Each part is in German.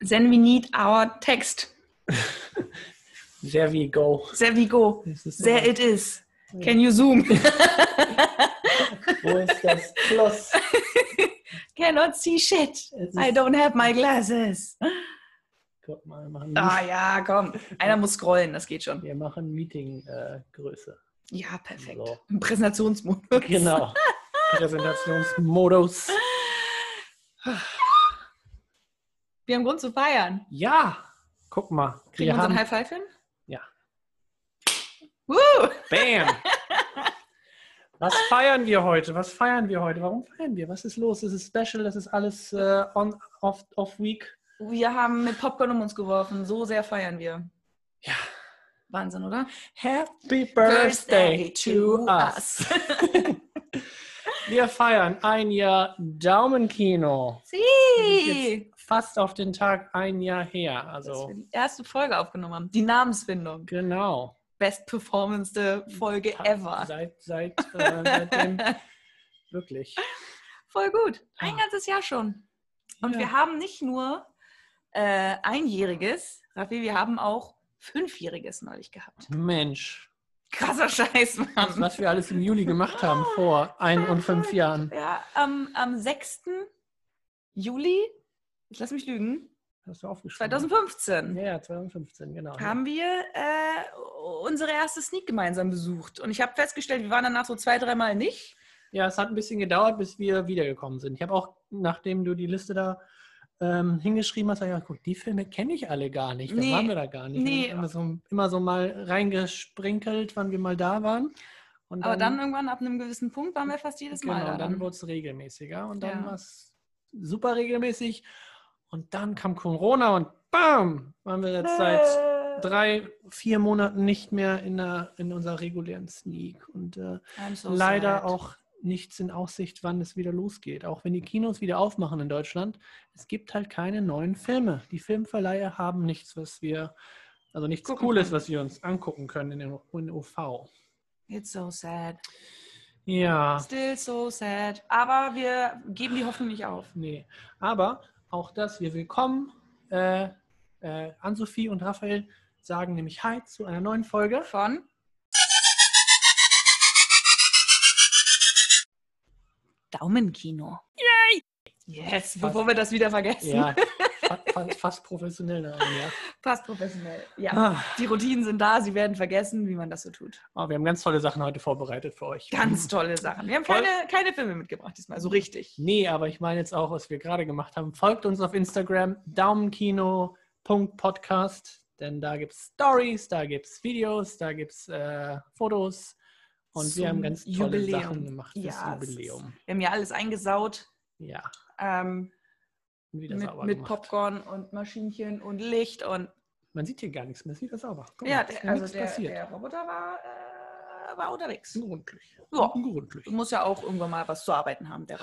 Then we need our text. There we go. There we go. There it is. Can you zoom? Wo ist das Plus? Cannot see shit. I don't have my glasses. Guck mal, wir machen, Ah ja, komm. Einer muss scrollen, das geht schon. wir machen Meeting-Größe. Ja, perfekt. So. Im Präsentationsmodus. genau. Präsentationsmodus. Wir haben Grund zu feiern. Ja, guck mal. Kriegen wir unseren haben, High Five hin? Ja. Woo! Bam! Was feiern wir heute? Was feiern wir heute? Warum feiern wir? Was ist los? Das ist special, das ist alles äh, on, off, off week. Wir haben mit Popcorn um uns geworfen. So sehr feiern wir. Ja. Wahnsinn, oder? Happy Birthday to us. Wir feiern ein Jahr Daumenkino. Sie! Fast auf den Tag ein Jahr her. Dass Also wir die erste Folge aufgenommen haben. Die Namensfindung. genau. Best performance Folge ever. Seit, seit äh, seitdem wirklich. Voll gut. Ein Ah. ganzes Jahr schon. Und Ja. wir haben nicht nur äh, einjähriges, Raffi, wir haben auch fünfjähriges neulich gehabt. Mensch, Krasser Scheiß, Mann. was wir alles im Juli gemacht haben vor ein und fünf Jahren. Ja, am, am 6. Juli, jetzt lass mich lügen, Hast du aufgeschrieben? 2015 Ja, ja, 2015, genau. haben wir äh, unsere erste Sneak gemeinsam besucht. Und ich habe festgestellt, wir waren danach so zwei, dreimal nicht. Ja, es hat ein bisschen gedauert, bis wir wiedergekommen sind. Ich habe auch, nachdem du die Liste da ähm, hingeschrieben hast, hab ich gedacht, guck, die Filme kenne ich alle gar nicht. Da Nee, waren wir da gar nicht. nee. Wir haben Immer so, immer so mal reingesprinkelt, wann wir mal da waren. Und Aber dann irgendwann ab einem gewissen Punkt waren wir fast jedes Mal genau, da. dann Dann. wurde es regelmäßiger und dann Ja. war es super regelmäßig. Und dann kam Corona und bam, waren wir jetzt seit Äh. drei, vier Monaten nicht mehr in, der, in unserer regulären Sneak. Und äh, so leider sad. auch nichts in Aussicht, wann es wieder losgeht. Auch wenn die Kinos wieder aufmachen in Deutschland, es gibt halt keine neuen Filme. Die Filmverleiher haben nichts, was wir, also nichts Gucken Cooles, was wir uns angucken können in den in OV. It's so sad. Ja, Still so sad. Aber wir geben die Hoffnung nicht auf. nee. Aber auch das, wir willkommen. Äh, äh, Ann-Sophie und Raphael sagen nämlich Hi zu einer neuen Folge. Von Daumenkino. Yay! Yes, bevor wir das wieder vergessen. Ja, fa fa fast professionell. Name, ja. Passt professionell. Ja. Ah, Die Routinen sind da, sie werden vergessen, wie man das so tut. oh, wir haben ganz tolle Sachen heute vorbereitet für euch. Ganz tolle Sachen. Wir haben keine, keine Filme mitgebracht diesmal, so richtig. Nee, aber ich meine jetzt auch, was wir gerade gemacht haben. Folgt uns auf Instagram, daumenkino.podcast, denn da gibt es Stories, da gibt es Videos, da gibt es äh, Fotos und wir haben ganz tolle Jubiläum. Sachen gemacht fürs Ja, es ist- Jubiläum. Wir haben ja alles eingesaut Ja, ähm, wieder mit, sauber mit gemacht. Popcorn und Maschinchen und Licht und Man sieht hier gar nichts mehr, ist wieder sauber. Guck ja, mal, ist der, also der, passiert. der Roboter war, äh, war unterwegs. Gründlich. Ja. Gründlich. Du musst ja auch irgendwann mal was zu arbeiten haben, der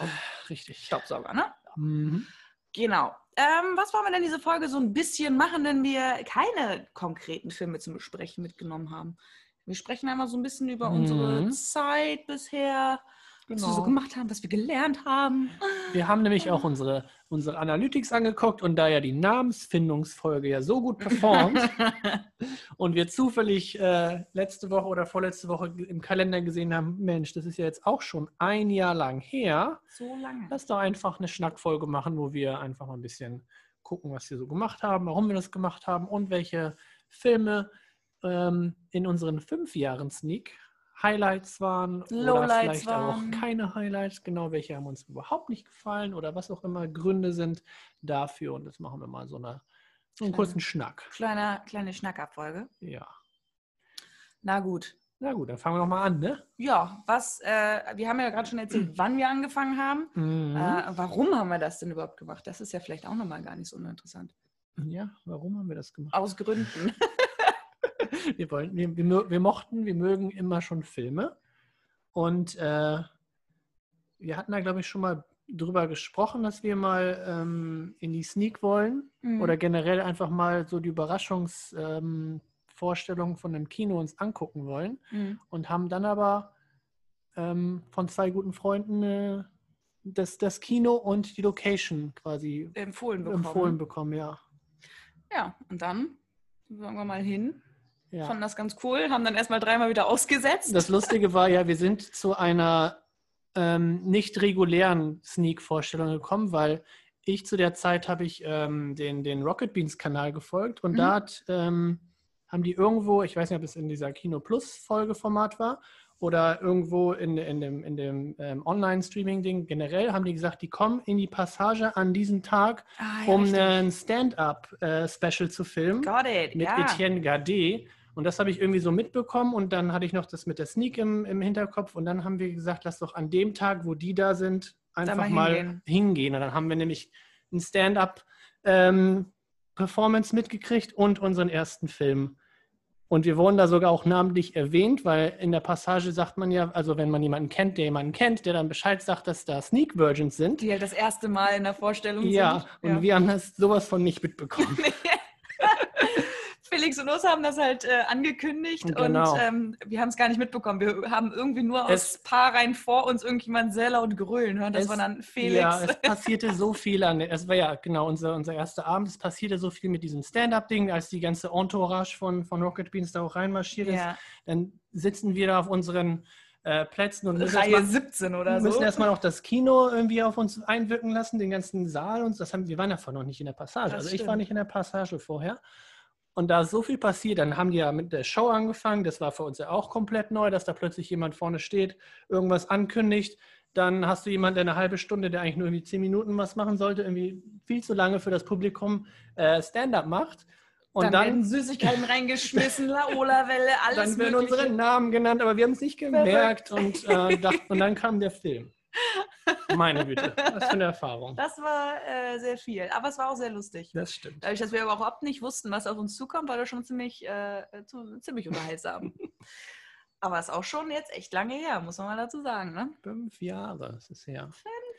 Richtig. Staubsauger, ne? Mhm. Genau. Ähm, was wollen wir denn diese Folge so ein bisschen machen, wenn wir keine konkreten Filme zum Besprechen mitgenommen haben? Wir sprechen einmal so ein bisschen über Mhm. unsere Zeit bisher, was wir so Genau. gemacht haben, was wir gelernt haben. Wir haben nämlich auch unsere, unsere Analytics angeguckt und da ja die Namensfindungsfolge ja so gut performt und wir zufällig äh, letzte Woche oder vorletzte Woche im Kalender gesehen haben, Mensch, das ist ja jetzt auch schon ein Jahr lang her, so lange. lass doch einfach eine Schnackfolge machen, wo wir einfach mal ein bisschen gucken, was wir so gemacht haben, warum wir das gemacht haben und welche Filme ähm, in unseren fünf Jahren Sneak Highlights waren oder Lowlights vielleicht waren. auch keine Highlights, genau welche haben uns überhaupt nicht gefallen oder was auch immer Gründe sind dafür und das machen wir mal so, eine, so einen kurzen Schnack. Kleine, kleine Schnackabfolge. Ja. Na gut. Na gut, dann fangen wir noch mal an, ne? Ja, was, äh, wir haben ja gerade schon erzählt, wann wir angefangen haben. Mhm. Äh, warum haben wir das denn überhaupt gemacht? Das ist ja vielleicht auch nochmal gar nicht so uninteressant. ja, warum haben wir das gemacht? Aus Gründen. wir, wollen, wir, wir, wir mochten, wir mögen immer schon Filme. Und äh, wir hatten da, glaube ich, schon mal drüber gesprochen, dass wir mal ähm, in die Sneak wollen Mhm. oder generell einfach mal so die Überraschungsvorstellung ähm, von einem Kino uns angucken wollen Mhm. und haben dann aber ähm, von zwei guten Freunden äh, das, das Kino und die Location quasi empfohlen bekommen. empfohlen bekommen, ja. Ja, und dann sind wir irgendwann mal hin. Ja. Fanden das ganz cool, haben dann erstmal dreimal wieder ausgesetzt. Das Lustige war ja, wir sind zu einer ähm, nicht regulären Sneak-Vorstellung gekommen, weil ich zu der Zeit habe ich ähm, den, den Rocket Beans-Kanal gefolgt und Mhm. da hat, ähm, haben die irgendwo, ich weiß nicht, ob es in dieser Kino Plus-Folgeformat war oder irgendwo in, in dem, in dem ähm, Online-Streaming-Ding generell, haben die gesagt, die kommen in die Passage an diesem Tag, ah, ja, um richtig. ein Stand-up-Special zu filmen Got it, mit ja. Etienne Gardet. Und das habe ich irgendwie so mitbekommen und dann hatte ich noch das mit der Sneak im, im Hinterkopf und dann haben wir gesagt, lass doch an dem Tag, wo die da sind, einfach mal mal hingehen. hingehen. Und dann haben wir nämlich ein Stand-up-Performance mitgekriegt und unseren ersten Film. Und wir wurden da sogar auch namentlich erwähnt, weil in der Passage sagt man ja, also wenn man jemanden kennt, der jemanden kennt, der dann Bescheid sagt, dass da Sneak Virgins sind. Die halt das erste Mal in der Vorstellung Ja, sind. und wir haben das sowas von nicht mitbekommen. Felix und Urs haben das halt äh, angekündigt Genau. und ähm, wir haben es gar nicht mitbekommen. Wir haben irgendwie nur aus Es- paar Reihen vor uns irgendjemand sehr laut grölen hören. Das Es- war dann Felix. Ja, es passierte so viel an. Es war ja genau unser, unser erster Abend. Es passierte so viel mit diesem Stand-up-Ding, als die ganze Entourage von, von Rocket Beans da auch reinmarschiert ist. Ja, Dann sitzen wir da auf unseren äh, Plätzen und müssen Reihe erstmal, 17 oder so. müssen erstmal noch das Kino irgendwie auf uns einwirken lassen, den ganzen Saal und das haben wir waren davon noch nicht in der Passage. Das also ich war stimmt. nicht in der Passage vorher. Und da ist so viel passiert, dann haben die ja mit der Show angefangen. Das war für uns ja auch komplett neu, dass da plötzlich jemand vorne steht, irgendwas ankündigt. Dann hast du jemanden, der eine halbe Stunde, der eigentlich nur irgendwie zehn Minuten was machen sollte, irgendwie viel zu lange für das Publikum äh, Stand-up macht. Und dann, dann, werden Süßigkeiten reingeschmissen, Laola-Welle, alles dann werden Mögliche. unsere Namen genannt, aber wir haben es nicht gemerkt. Und, äh, dacht, und dann kam der Film. Meine Güte, was für eine Erfahrung. Das war äh, sehr viel, aber es war auch sehr lustig. Das stimmt. Dadurch, dass wir überhaupt nicht wussten, was auf uns zukommt, war das schon ziemlich, äh, zu, ziemlich unterhaltsam. aber es ist auch schon jetzt echt lange her, muss man mal dazu sagen. Ne? Fünf Jahre, das ist her.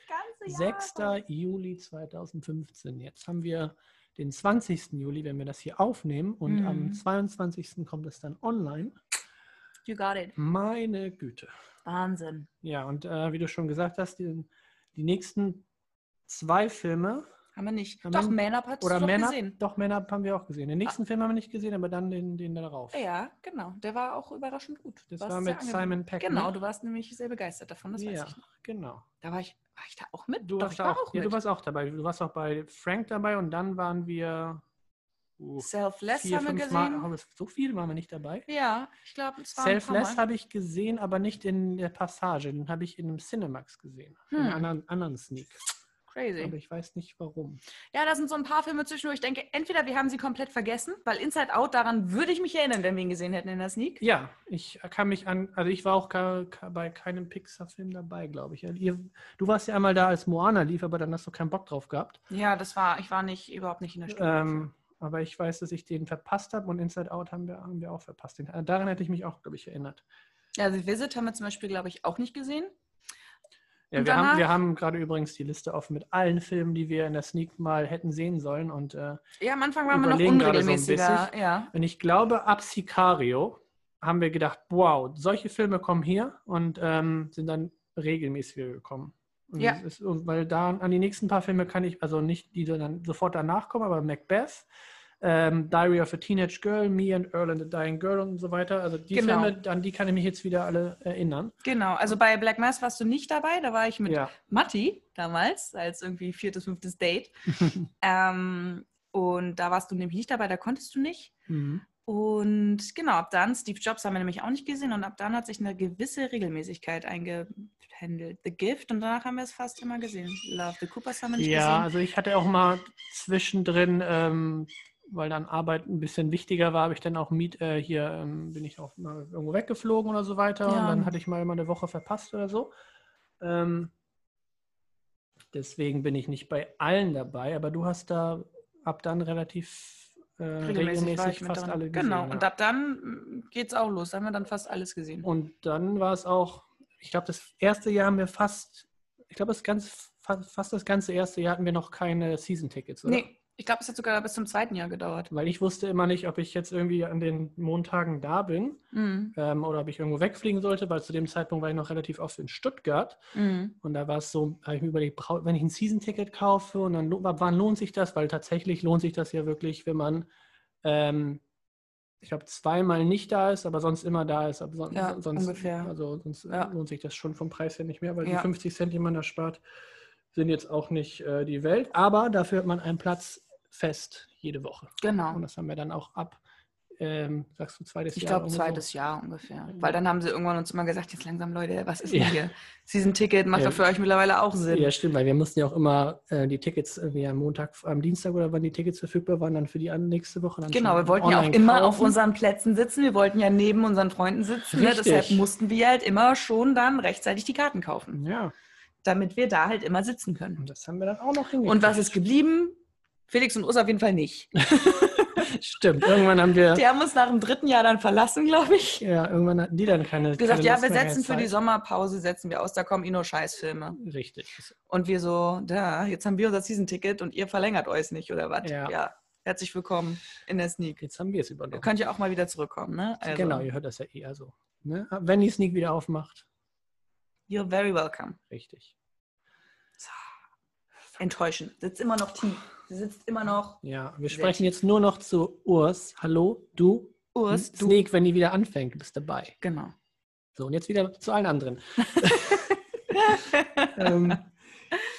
Ganze 6. Juli 2015. Jetzt haben wir den 20. Juli, wenn wir das hier aufnehmen. Und Mhm. am 22. kommt es dann online. You got it. Meine Güte. Wahnsinn. Ja, und äh, wie du schon gesagt hast, die, die nächsten zwei Filme Haben wir nicht. Haben Doch, wir- Man Up hast oder doch Männer, gesehen. doch Männer haben wir auch gesehen. Den nächsten Film haben wir nicht gesehen, aber dann den, den darauf. Ja, genau. Der war auch überraschend gut. Das war mit Simon. Peck. Genau, ne? du warst nämlich sehr begeistert davon, das weiß ja, ich noch. genau. Da war ich, war ich da auch mit? Du Doch, warst ich war auch, ja, mit. du warst auch dabei. Du warst auch bei Frank dabei und dann waren wir uh, Selfless vier, haben wir fünf Mal. gesehen. Haben wir- So viel waren wir nicht dabei. Ja, ich glaube, es war Selfless habe ich gesehen, aber nicht in der Passage. Den habe ich in einem Cinemax gesehen. In Hm. einem anderen, anderen Sneak. Crazy. Aber ich weiß nicht warum. Ja, da sind so ein paar Filme zwischendurch. Ich denke, entweder wir haben sie komplett vergessen, weil Inside Out, daran würde ich mich erinnern, wenn wir ihn gesehen hätten in der Sneak. Ja, ich kann mich an, also ich war auch ka, bei keinem Pixar-Film dabei, glaube ich. Ihr, du warst ja einmal da, als Moana lief, aber dann hast du keinen Bock drauf gehabt. Ja, das war, ich war nicht, überhaupt nicht in der Stimmung. Ähm, aber ich weiß, dass ich den verpasst habe und Inside Out haben wir, haben wir auch verpasst. Den, äh, daran hätte ich mich auch, glaube ich, erinnert. ja, The Visit haben wir zum Beispiel, glaube ich, auch nicht gesehen. Ja, Und wir haben, wir haben gerade übrigens die Liste offen mit allen Filmen, die wir in der Sneak mal hätten sehen sollen. Und äh, Ja, am Anfang waren wir noch gerade so unregelmäßiger. ja. Und ich glaube, ab Sicario haben wir gedacht, wow, solche Filme kommen hier und ähm, sind dann regelmäßiger gekommen. Ja. Ist, weil da an die nächsten paar Filme kann ich, also nicht die dann sofort danach kommen, aber Macbeth, ähm, Diary of a Teenage Girl, Me and Earl and the Dying Girl und so weiter. Also die Genau. Filme, an die kann ich mich jetzt wieder alle erinnern. Genau, also bei Black Mass warst du nicht dabei, da war ich mit Ja. Matti damals, als irgendwie viertes, fünftes Date. ähm, und da warst du nämlich nicht dabei, da konntest du nicht. Mhm. Und genau, ab dann, Steve Jobs haben wir nämlich auch nicht gesehen und ab dann hat sich eine gewisse Regelmäßigkeit eingependelt. The Gift und danach haben wir es fast immer gesehen. Love the Coopers haben wir nicht Ja, gesehen. also ich hatte auch mal zwischendrin, ähm, weil dann Arbeit ein bisschen wichtiger war, habe ich dann auch Miet, äh, hier ähm, bin ich auch mal irgendwo weggeflogen oder so weiter. Und Ja. dann hatte ich mal immer eine Woche verpasst oder so. Ähm, deswegen bin ich nicht bei allen dabei, aber du hast da ab dann relativ äh, regelmäßig, mit fast alle gesehen. Genau, ja. und ab dann geht es auch los. Da haben wir dann fast alles gesehen. Und dann war es auch, ich glaube, das erste Jahr haben wir fast, ich glaube, das ganz, fa- fast das ganze erste Jahr hatten wir noch keine Season-Tickets, oder? Nee, Ich glaube, es hat sogar bis zum zweiten Jahr gedauert. Weil ich wusste immer nicht, ob ich jetzt irgendwie an den Montagen da bin Mhm. ähm, oder ob ich irgendwo wegfliegen sollte, weil zu dem Zeitpunkt war ich noch relativ oft in Stuttgart. Mhm. Und da war es so, habe ich mir überlegt, wenn ich ein Season-Ticket kaufe und dann wann lohnt sich das? Weil tatsächlich lohnt sich das ja wirklich, wenn man, ähm, ich glaube, zweimal nicht da ist, aber sonst immer da ist. Aber son Ja, sonst, ungefähr. Also sonst Ja. lohnt sich das schon vom Preis her nicht mehr, weil Ja. die 50 Cent, die man da spart, sind jetzt auch nicht äh, die Welt. Aber dafür hat man einen Platz fest jede Woche. Genau. Und das haben wir dann auch ab, ähm, sagst du, zweites Ich Jahr? glaube, irgendwie zweites so. Jahr ungefähr. Ja. Weil dann haben sie irgendwann uns immer gesagt, jetzt langsam, Leute, was ist Ja. denn hier? Season-Ticket macht Ja. doch für euch mittlerweile auch Sinn. Ja, stimmt, weil wir mussten ja auch immer äh, die Tickets irgendwie am Montag, am Dienstag oder wann die Tickets verfügbar waren, dann für die nächste Woche. Dann Genau, wir wollten ja auch immer auf kaufen. unseren Plätzen sitzen. Wir wollten ja neben unseren Freunden sitzen. Ne? Deshalb mussten wir halt immer schon dann rechtzeitig die Karten kaufen, Ja, damit wir da halt immer sitzen können. und das haben wir dann auch noch hingekriegt. Und was ist geblieben? Felix und Urs auf jeden Fall nicht. Stimmt, irgendwann haben wir, Die haben uns nach dem dritten Jahr dann verlassen, glaube ich. ja, irgendwann hatten die dann keine. Gesagt, keine ja, wir setzen für die Zeit. Sommerpause, setzen wir aus, da kommen eh nur Scheißfilme. Richtig. Und wir so, da, jetzt haben wir unser Season-Ticket und ihr verlängert euch nicht, oder was? Ja. Herzlich willkommen in der Sneak. Jetzt haben wir es Ihr übernommen. könnt ja auch mal wieder zurückkommen, ne? Also, Genau, ihr hört das ja eher so. Ne? Wenn die Sneak wieder aufmacht, You're very welcome. richtig. Enttäuschend. Sitzt immer noch tief. Sie sitzt immer noch. Ja, wir sprechen jetzt nur noch zu Urs. Hallo, du. Urs, du. Sneak, wenn die wieder anfängt, bist dabei. Genau. So, und jetzt wieder zu allen anderen. ähm,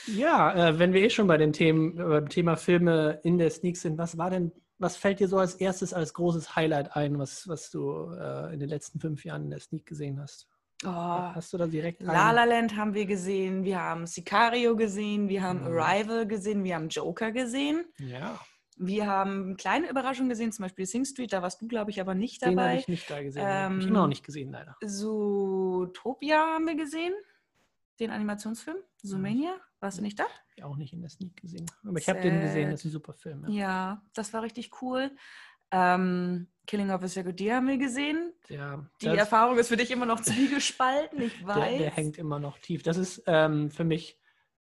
ja, äh, wenn wir eh schon bei den Themen, äh, beim Thema Filme in der Sneak sind, was war denn, was fällt dir so als erstes als großes Highlight ein, was, was du äh, in den letzten fünf Jahren in der Sneak gesehen hast? Oh, Hast du da direkt einen? La La Land haben wir gesehen, wir haben Sicario gesehen, wir haben Mhm. Arrival gesehen, wir haben Joker gesehen. Ja, Wir haben kleine Überraschungen gesehen, zum Beispiel Sing Street, da warst du, glaube ich, aber nicht den habe dabei. ich nicht da gesehen. habe ich Ähm, immer noch nicht gesehen, leider. Zootopia haben wir gesehen, den Animationsfilm. Zoomania, warst du nicht da? Hab Ich auch nicht in der Sneak gesehen. Aber ich habe den gesehen, das ist ein super Film. Ja. Ja, das war richtig cool. Ähm, Killing of a Sacred Deer haben wir gesehen. Der, Die Erfahrung ist für dich immer noch zwiegespalten, ich weiß. der, der hängt immer noch tief. Das ist ähm, für mich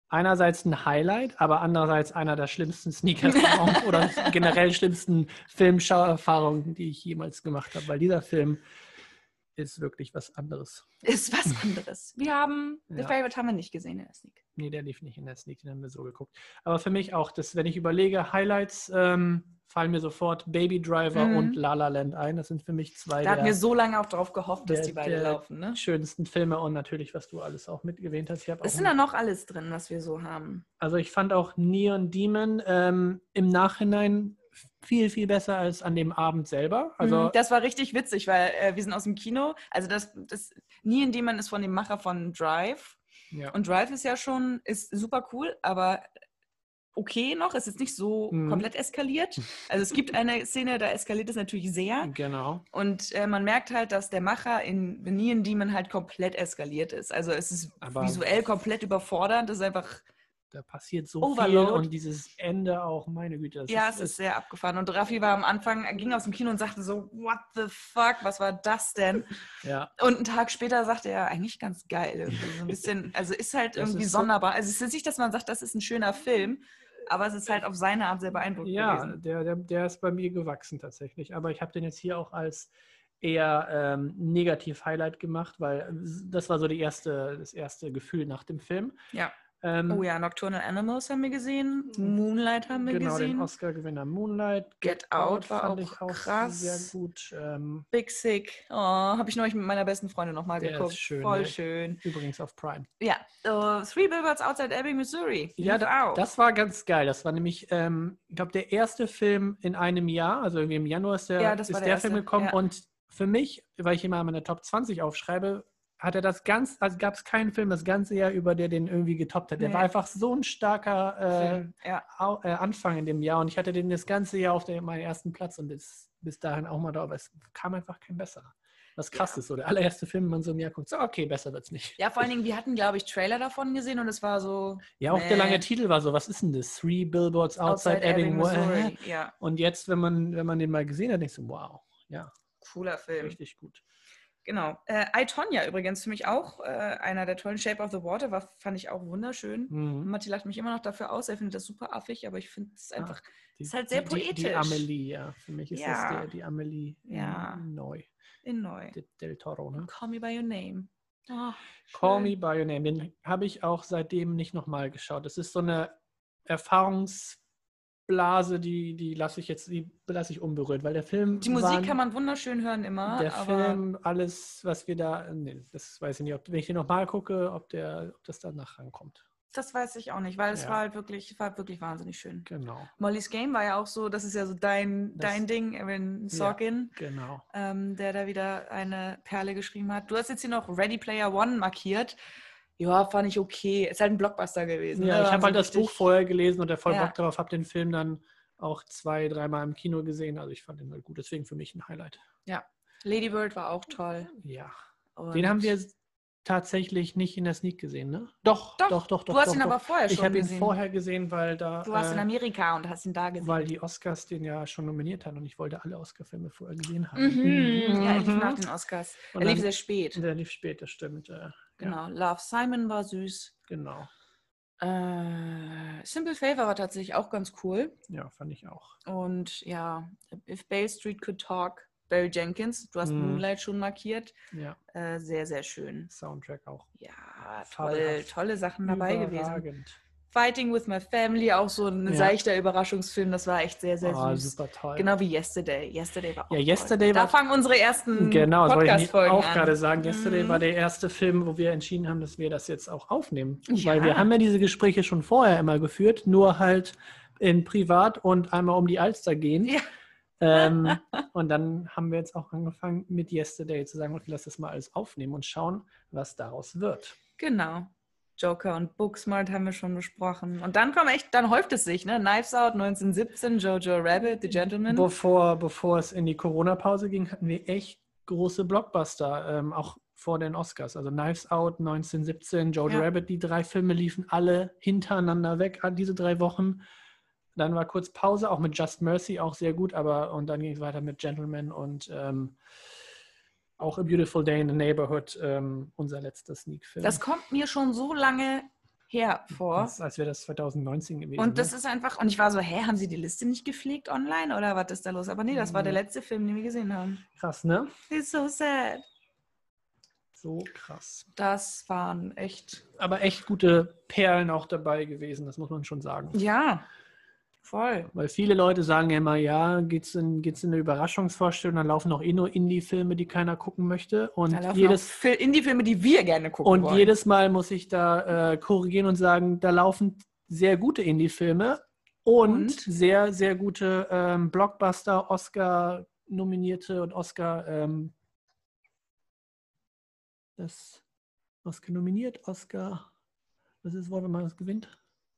einerseits ein Highlight, aber andererseits einer der schlimmsten Sneaker-Erfahrungen oder generell schlimmsten Filmschauerfahrungen, die ich jemals gemacht habe, weil dieser Film ist wirklich was anderes. Ist was anderes. Wir haben, The Ja. Favorite haben wir nicht gesehen in der Sneak. Nee, der lief nicht in der Sneak, den haben wir so geguckt. Aber für mich auch, das, wenn ich überlege, Highlights ähm, fallen mir sofort Baby Driver Mhm. und La La Land ein. Das sind für mich zwei Da hatten der, wir so lange auch drauf gehofft, dass der- die beide laufen. Ne? schönsten Filme und natürlich, was du alles auch mitgewähnt hast. Es sind da noch alles drin, was wir so haben. Also ich fand auch Neon Demon ähm, im Nachhinein viel, viel besser als an dem Abend selber. Also Mhm, das war richtig witzig, weil äh, wir sind aus dem Kino. Also das, das Neon Demon ist von dem Macher von Drive. ja. Und Drive ist ja schon, ist super cool, aber okay noch. Es ist nicht so Mhm. komplett eskaliert. Also es gibt eine Szene, da eskaliert es natürlich sehr. genau. Und äh, man merkt halt, dass der Macher in Neon Demon halt komplett eskaliert ist. Also es ist Aber- visuell komplett überfordernd. Es ist einfach, Da passiert so Overload. viel und dieses Ende auch, meine Güte. Ja, es ist sehr abgefahren. Und Raffi war am Anfang, er ging aus dem Kino und sagte so, what the fuck, was war das denn? ja, Und einen Tag später sagte er, eigentlich ganz geil. So ein bisschen, also ist halt Das irgendwie ist so- sonderbar. Also es ist nicht, dass man sagt, das ist ein schöner Film, aber es ist halt auf seine Art sehr beeindruckend ja gewesen. der, der, der ist bei mir gewachsen tatsächlich. Aber ich habe den jetzt hier auch als eher ähm, Negativ-Highlight gemacht, weil das war so die erste, das erste Gefühl nach dem Film. Ja. Ähm, Oh ja, Nocturnal Animals haben wir gesehen, Moonlight haben wir genau, den gesehen, Oscar-Gewinner Moonlight. Get Out war fand auch ich auch krass. sehr gut. Ähm, Big Sick. Oh, habe ich neulich mit meiner besten Freundin nochmal geguckt. schön, Voll ne? schön. übrigens auf Prime. Ja, äh, Three Billboards Outside Ebbing, Missouri. Ja, da, das war ganz geil. Das war nämlich, ähm, ich glaube, der erste Film in einem Jahr. Also irgendwie im Januar ist der, Ja, ist der, der Film gekommen. ja. Und für mich, weil ich immer meine Top 20 aufschreibe, hat er das ganz, also gab es keinen Film das ganze Jahr über, der den irgendwie getoppt hat. Der Nee. war einfach so ein starker äh. Ja. Äh, Anfang in dem Jahr. Und ich hatte den das ganze Jahr auf der, meinen ersten Platz und bis, bis dahin auch mal da. Aber es kam einfach kein besserer. Was krass Ja. ist, so der allererste Film, wenn man so im Jahr guckt, so, okay, besser wird's nicht. ja, vor allen Dingen, wir hatten, glaube ich, Trailer davon gesehen und es war so Ja, auch Nee. der lange Titel war so, was ist denn das? Three Billboards Outside, Ebbing, Missouri. Ja, Und jetzt, wenn man, wenn man den mal gesehen hat, denkst du, wow, ja, cooler Film. richtig gut. Genau. Äh, I, Tonya übrigens für mich auch äh, einer der tollen Shape of the Water, war, fand ich auch wunderschön. Mhm. Matti lacht mich immer noch dafür aus, er findet das super affig, aber ich finde es einfach, die, ist halt sehr die, Die, die poetisch. Amelie, ja. Für mich ist das Ja. der, die Amelie Ja. mm, neu. in neu. Del, Del Toro, ne? Call me by your name. Oh, Call. Me By Your Name, den habe ich auch seitdem nicht nochmal geschaut. Das ist so eine Erfahrungsblase, die, die lasse ich jetzt, die lasse ich unberührt, weil der Film. Die Musik war- kann man wunderschön hören immer, Der Film, alles, was wir da, nee, das weiß ich nicht, ob, wenn ich den nochmal gucke, ob, der, ob das danach rankommt. das weiß ich auch nicht, weil es Ja. war halt wirklich, war wirklich wahnsinnig schön. Genau, Molly's Game war ja auch so, das ist ja so dein, Das- dein Ding, Aaron Sorkin. genau. ähm, der da wieder eine Perle geschrieben hat. Du hast jetzt hier noch Ready Player One markiert. Ja, fand ich okay. Ist halt ein Blockbuster gewesen. Ja, ne? ich habe Also halt das Buch vorher gelesen und der voll Ja. Bock drauf, habe den Film dann auch zwei, dreimal im Kino gesehen. Also ich fand den halt gut, deswegen für mich ein Highlight. Lady Bird war auch toll. Ja. Und Den haben wir tatsächlich nicht in der Sneak gesehen, ne? Doch, Doch, doch, doch. doch Du hast doch, ihn doch. aber vorher schon Ich habe ihn gesehen. vorher gesehen, weil da. Du warst in äh, Amerika und hast ihn da gesehen. weil die Oscars den ja schon nominiert haben und ich wollte alle Oscar-Filme vorher gesehen haben. Mhm. Ja, er lief Mhm. nach den Oscars. Und er lief dann- sehr spät. Der lief spät, das stimmt. Äh, Ja, Genau. Love Simon war süß. genau. Äh, Simple Favor war tatsächlich auch ganz cool. Ja, fand ich auch. Und ja, If Bay Street Could Talk, Barry Jenkins. Du hast Mhm. Moonlight schon markiert. Ja, Äh, sehr, sehr schön. Soundtrack auch. Ja, toll, tolle Sachen dabei gewesen. Fighting with My Family, auch so ein Ja. seichter Überraschungsfilm, das war echt sehr, sehr Ah, süß. super toll. Genau wie Yesterday. Yesterday war auch Ja, toll. Yesterday Da war- fangen unsere ersten Genau, das wollte ich Podcast-Folgen auch an. gerade sagen. Yesterday Mhm. war der erste Film, wo wir entschieden haben, dass wir das jetzt auch aufnehmen. Ja. Weil wir haben ja diese Gespräche schon vorher immer geführt, nur halt in privat und einmal um die Alster gehen. Ja. Ähm, und dann haben wir jetzt auch angefangen mit Yesterday zu sagen, okay, lass das mal alles aufnehmen und schauen, was daraus wird. Genau. Joker und Booksmart haben wir schon besprochen. Und dann kommen echt, dann häuft es sich, ne? Knives Out 1917, Jojo Rabbit, The Gentleman. Bevor, bevor es in die Corona-Pause ging, hatten wir echt große Blockbuster, ähm, auch vor den Oscars. Also Knives Out 1917, Jojo Ja. Rabbit, die drei Filme liefen alle hintereinander weg, an diese drei Wochen. Dann war kurz Pause, auch mit Just Mercy, auch sehr gut, aber und dann ging es weiter mit Gentleman und ähm, auch A Beautiful Day in the Neighborhood, ähm, unser letzter Sneak-Film. Das kommt mir schon so lange her vor. Das- als wäre das 2019 gewesen. Und das ne? ist einfach, und ich war so, hä, haben sie die Liste nicht gepflegt online oder was ist da los? Aber nee, das war der Ja. letzte Film, den wir gesehen haben. krass, ne? It's so sad. So krass. Das waren echt, Aber echt gute Perlen auch dabei gewesen, das muss man schon sagen. ja, voll. Weil viele Leute sagen ja immer, ja, geht's in, geht's in eine Überraschungsvorstellung, dann laufen auch eh nur Indie-Filme, die keiner gucken möchte. Und jedes, Indie-Filme, die wir gerne gucken und wollen. jedes Mal muss ich da äh, korrigieren und sagen, da laufen sehr gute Indie-Filme und, Und? sehr, sehr gute ähm, Blockbuster, Oscar-nominierte und Oscar, ähm, das Oscar nominiert, Oscar, was ist das Wort, wenn man das gewinnt?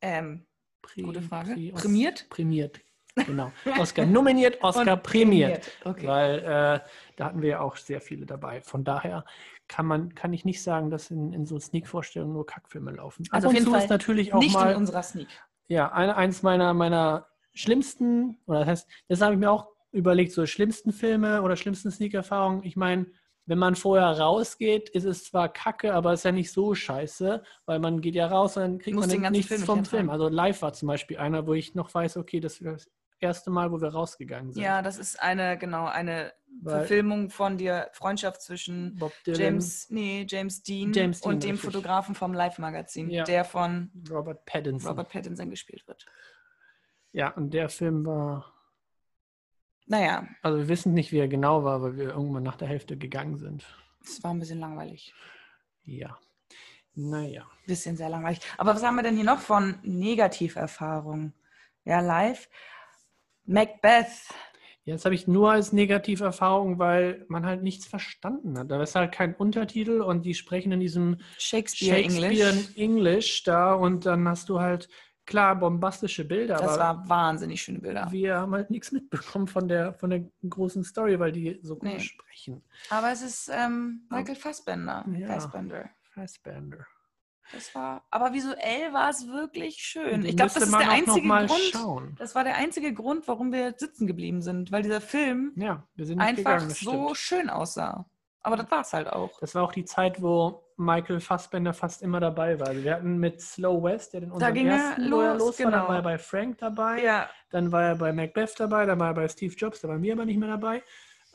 ähm, Prä- Gute Frage. Prä- Prämiert? Prämiert, genau. Oscar nominiert, Oscar prämiert. Okay. Weil äh, da hatten wir ja auch sehr viele dabei. Von daher kann man, kann ich nicht sagen, dass in, in so Sneak-Vorstellungen nur Kackfilme laufen. Also Ab auf jeden Fall ist natürlich auch Nicht in mal, unserer Sneak. ja, eine, eins meiner, meiner schlimmsten, oder das heißt, das habe ich mir auch überlegt, so schlimmsten Filme oder schlimmsten Sneak-Erfahrungen. Ich meine, wenn man vorher rausgeht, ist es zwar kacke, aber ist ja nicht so scheiße, weil man geht ja raus und dann kriegt Muss man den nichts Film vom. Film. Also live war zum Beispiel einer, wo ich noch weiß, okay, das war das erste Mal, wo wir rausgegangen sind. Ja, das ist eine, genau, eine Weil Verfilmung von der Freundschaft zwischen James, nee, James Dean, James Dean, und dem richtig. Fotografen vom Live-Magazin, Ja. der von Robert Pattinson. Robert Pattinson gespielt wird. Ja, und der Film war, Naja, also wir wissen nicht, wie er genau war, weil wir irgendwann nach der Hälfte gegangen sind. es war ein bisschen langweilig. Ja. Naja. Bisschen sehr langweilig. Aber was haben wir denn hier noch von Negativerfahrungen? Ja, live. Macbeth. Jetzt habe ich nur als Negativerfahrung, weil man halt nichts verstanden hat. Da ist halt kein Untertitel und die sprechen in diesem Shakespeare, Shakespeare English. English da und dann hast du halt, klar, bombastische Bilder, Das aber war wahnsinnig schöne Bilder. wir haben halt nichts mitbekommen von der, von der großen Story, weil die so gut Nee. sprechen. Aber es ist ähm, Michael Fassbender. Ja. Fassbender. Fassbender. Das war, aber visuell war es wirklich schön. Ich glaube, das ist der einzige Grund. Schauen. Das war der einzige Grund, warum wir sitzen geblieben sind, weil dieser Film Ja, einfach gegangen, so stimmt. schön aussah. Aber das war es halt auch. Das war auch die Zeit, wo Michael Fassbender fast immer dabei war. Also wir hatten mit Slow West, der den Da unseren ging er ersten, er los, los war, dann genau. war er bei Frank dabei, Ja, dann war er bei Macbeth dabei, dann war er bei Steve Jobs, da waren wir aber nicht mehr dabei.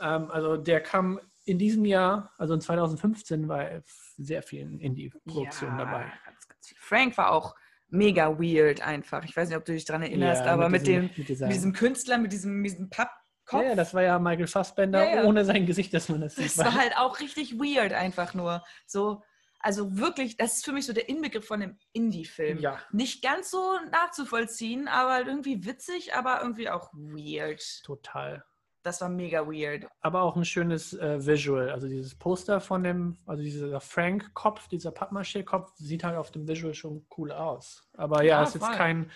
Ähm, also der kam in diesem Jahr, also in 2015, war er sehr vielen Indie-Produktionen ja, dabei. Ganz, ganz viel. Frank war auch mega weird einfach. Ich weiß nicht, ob du dich daran erinnerst, Ja, aber mit, diesem- dem, mit, diesem Künstler, mit diesem, mit diesem Pappkopf. Ja, ja, das war ja Michael Fassbender Ja, ja. ohne sein Gesicht, dass man das sieht. Das war halt auch richtig weird einfach nur. So, also wirklich, das ist für mich so der Inbegriff von einem Indie-Film. ja, Nicht ganz so nachzuvollziehen, aber halt irgendwie witzig, aber irgendwie auch weird. total. Das war mega weird. Aber auch ein schönes äh, Visual. Also dieses Poster von dem, also dieser Frank-Kopf, dieser Pappmaché-Kopf, sieht halt auf dem Visual schon cool aus. Aber ja, Ja, ist jetzt kein,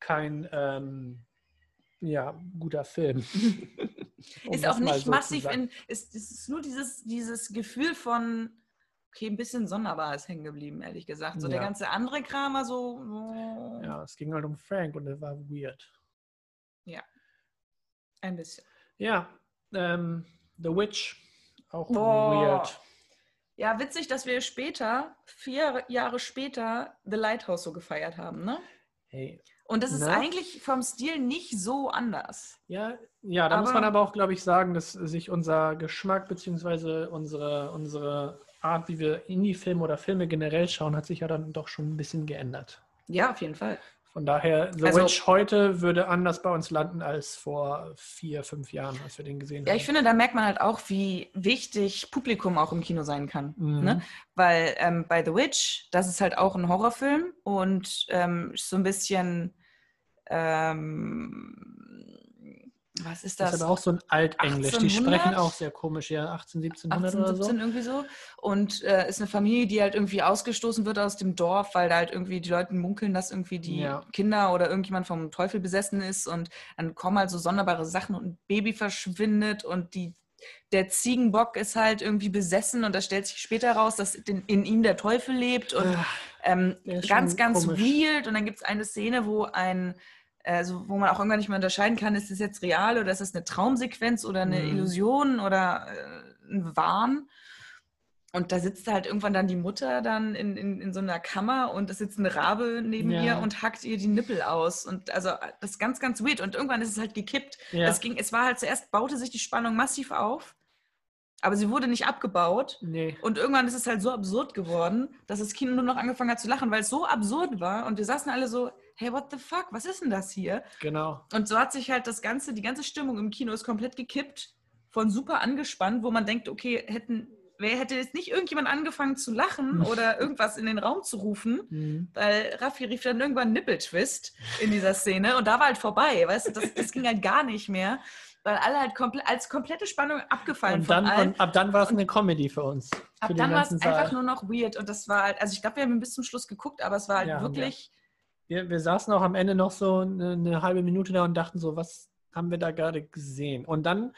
kein ähm, ja, guter Film. Um ist auch nicht so massiv in. Ist, es ist nur dieses, dieses Gefühl von, okay, ein bisschen sonderbar ist hängen geblieben, ehrlich gesagt. So der Ja. ganze andere Kram, war so. oh, Ja, es ging halt um Frank und er war weird. Ein bisschen. Ja, ähm, The Witch, auch Boah. weird. Ja, witzig, dass wir später, vier Jahre später, The Lighthouse so gefeiert haben, ne? Hey. Und das ist Ne? eigentlich vom Stil nicht so anders. Ja, ja, da muss Aber- man aber auch, glaube ich, sagen, dass sich unser Geschmack bzw. Unsere, unsere Art, wie wir Indie-Filme oder Filme generell schauen, hat sich ja dann doch schon ein bisschen geändert. Ja, auf jeden Fall. Von daher, The Also- Witch heute würde anders bei uns landen als vor vier, fünf Jahren, als wir den gesehen Ja, haben. ich finde, da merkt man halt auch, wie wichtig Publikum auch im Kino sein kann. Mhm. Ne? Weil ähm, bei The Witch, das ist halt auch ein Horrorfilm und ähm, so ein bisschen, ähm, was ist Das das? ist aber auch so ein Altenglisch. Die 1800? sprechen auch sehr komisch, ja, 18, 1700 18, oder 17 so. irgendwie so. Und äh, ist eine Familie, die halt irgendwie ausgestoßen wird aus dem Dorf, weil da halt irgendwie die Leute munkeln, dass irgendwie die Ja. Kinder oder irgendjemand vom Teufel besessen ist. Und dann kommen halt so sonderbare Sachen und ein Baby verschwindet und die, der Ziegenbock ist halt irgendwie besessen und da stellt sich später raus, dass in, in ihm der Teufel lebt. Und ähm, ganz, ganz komisch. weird. Und dann gibt es eine Szene, wo ein, also wo man auch irgendwann nicht mehr unterscheiden kann, ist das jetzt real oder ist das eine Traumsequenz oder eine Mhm. Illusion oder äh, ein Wahn. Und da sitzt halt irgendwann dann die Mutter dann in, in, in so einer Kammer und es sitzt ein Rabe neben Ja. ihr und hackt ihr die Nippel aus. Und also das ist ganz, ganz weird. Und irgendwann ist es halt gekippt. ja. Es, ging, es war halt zuerst, baute sich die Spannung massiv auf, aber sie wurde nicht abgebaut. nee. Und irgendwann ist es halt so absurd geworden, dass das Kino nur noch angefangen hat zu lachen, weil es so absurd war. Und wir saßen alle so, hey, what the fuck, was ist denn das hier? Genau. Und so hat sich halt das Ganze, die ganze Stimmung im Kino ist komplett gekippt, von super angespannt, wo man denkt, okay, hätten, wer hätte jetzt nicht irgendjemand angefangen zu lachen oder irgendwas in den Raum zu rufen, Mhm. weil Raffi rief dann irgendwann Nippeltwist in dieser Szene und da war halt vorbei, weißt du, das, das ging halt gar nicht mehr, weil alle halt komple als komplette Spannung abgefallen Und von dann, allen. und ab dann war es eine Comedy für uns. Ab für dann war es einfach nur noch weird und das war halt, also ich glaube, wir haben bis zum Schluss geguckt, aber es war halt Ja, haben wir. wirklich, Wir, wir saßen auch am Ende noch so eine, eine halbe Minute da und dachten so, was haben wir da gerade gesehen? Und dann,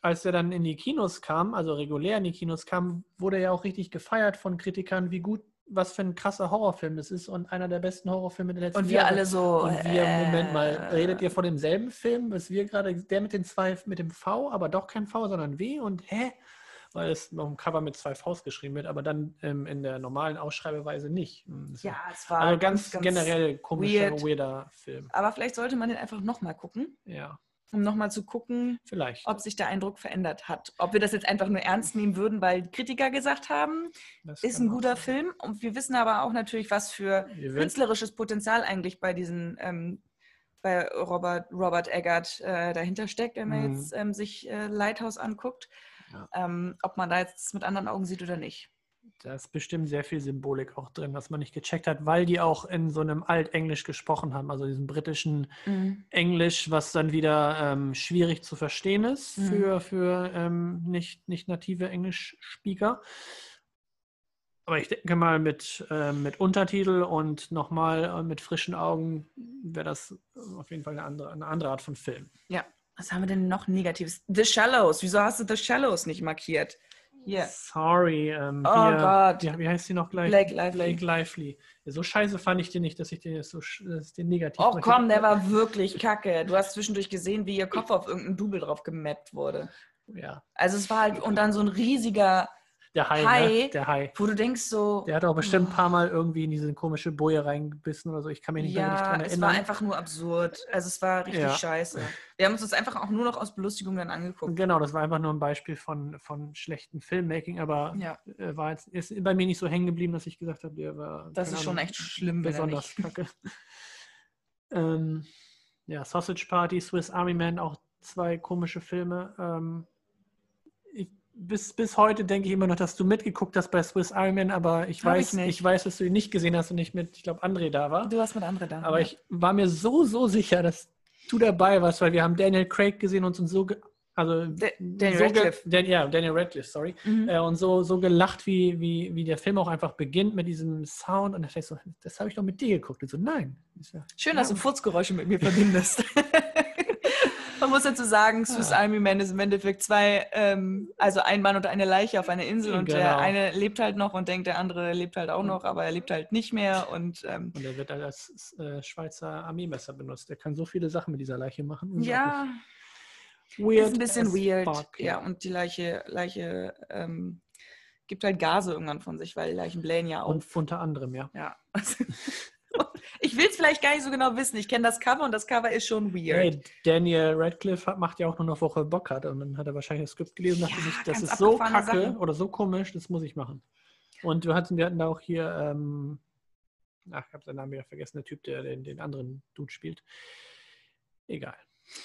als er dann in die Kinos kam, also regulär in die Kinos kam, wurde er ja auch richtig gefeiert von Kritikern, wie gut, was für ein krasser Horrorfilm das ist und einer der besten Horrorfilme der letzten und wir Jahre. alle so, Und wir, Moment mal, äh, redet ihr von demselben Film, was wir gerade, der mit den zwei, mit dem V, aber doch kein V, sondern W und hä? Weil es auf dem Cover mit zwei Vs geschrieben wird, aber dann ähm, in der normalen Ausschreibeweise nicht. Hm, das Ja, es war also ganz, generell komischer, weird. weirder Film. Aber vielleicht sollte man den einfach nochmal gucken, Ja, um nochmal zu gucken, vielleicht. ob sich der Eindruck verändert hat. Ob wir das jetzt einfach nur ernst nehmen würden, weil Kritiker gesagt haben, Das ist ein guter sein. Film. Und wir wissen aber auch natürlich, was für künstlerisches Potenzial eigentlich bei diesen, ähm, bei Robert, Robert Eggert äh, dahinter steckt, wenn man Mhm. jetzt ähm, sich äh, Lighthouse anguckt. Ja. Ähm, ob man da jetzt mit anderen Augen sieht oder nicht. Da ist bestimmt sehr viel Symbolik auch drin, was man nicht gecheckt hat, weil die auch in so einem Altenglisch gesprochen haben, also diesem britischen Englisch, was dann wieder ähm, schwierig zu verstehen ist Mhm. für, für ähm, nicht, nicht native Englisch-Speaker. Aber ich denke mal, mit, ähm, mit Untertitel und nochmal äh, mit frischen Augen wäre das auf jeden Fall eine andere, eine andere Art von Film. Was haben wir denn noch Negatives? The Shallows. Wieso hast du The Shallows nicht markiert? Hier. Sorry. Ähm, Oh hier, Gott. Wie, wie heißt sie noch gleich? Blake Lively. Blake Lively. Ja, so scheiße fand ich den nicht, dass ich den jetzt so dass ich den negativ Oh komm, der war wirklich kacke. Du hast zwischendurch gesehen, wie ihr Kopf auf irgendein Double drauf gemappt wurde. Ja. Also es war halt, und dann so ein riesiger Der Hai, Hai. Ne? Der Hai. wo du denkst so, Der hat auch bestimmt ein paar Mal irgendwie in diese komische Boje reingebissen oder so. Ich kann mich nicht mehr ja, dran es erinnern. war einfach nur absurd. Also es war richtig Ja. scheiße. Wir haben uns das einfach auch nur noch aus Belustigung dann angeguckt. Genau, das war einfach nur ein Beispiel von, von schlechtem Filmmaking, aber Ja, äh, war jetzt, ist bei mir nicht so hängen geblieben, dass ich gesagt habe, der war das ist schon echt schlimm, wenn er besonders kacke. ähm, ja, Sausage Party, Swiss Army Man, auch zwei komische Filme. Ähm, bis, bis heute denke ich immer noch, dass du mitgeguckt hast bei Swiss Army Man, aber ich Hab ich weiß, nicht. ich, weiß, dass du ihn nicht gesehen hast und nicht mit, ich glaube, André da war. Du warst mit anderen da. Aber ja. ich war mir so, so sicher, dass du dabei warst, weil wir haben Daniel Craig gesehen und uns so, ge also Da- Daniel so Radcliffe. Dan, ja, Daniel Radcliffe, sorry. Mhm. Äh, und so, so gelacht, wie, wie, wie der Film auch einfach beginnt mit diesem Sound. Und da dachte ich so, das habe ich doch mit dir geguckt. Und so, nein. Ich so, Schön, ja. dass du Furzgeräusche mit mir verbindest. Man muss dazu sagen, Swiss Ja. Army Man ist im Endeffekt zwei, ähm, also ein Mann und eine Leiche auf einer Insel und der Genau. Mhm. eine lebt halt noch und denkt, der andere lebt halt auch noch, aber er lebt halt nicht mehr und ähm, Und er wird halt als äh, Schweizer Armeemesser benutzt. Der kann so viele Sachen mit dieser Leiche machen. ja, Unglaublich. ist ein bisschen weird. fuck, ja, und die Leiche, Leiche ähm, gibt halt Gase irgendwann von sich, weil die Leichen blähen ja Und auf. unter anderem, ja. Ja. ich will es vielleicht gar nicht so genau wissen. Ich kenne das Cover und das Cover ist schon weird. Hey, Daniel Radcliffe hat, macht ja auch nur noch Woche Bock hat. Und dann hat er wahrscheinlich das Skript gelesen und dachte Ja, sich, das ist so kacke Sachen. oder so komisch, das muss ich machen. Und wir hatten, wir hatten da auch hier, ähm, ach, ich habe seinen Namen wieder vergessen, der Typ, der den, den anderen Dude spielt. Egal.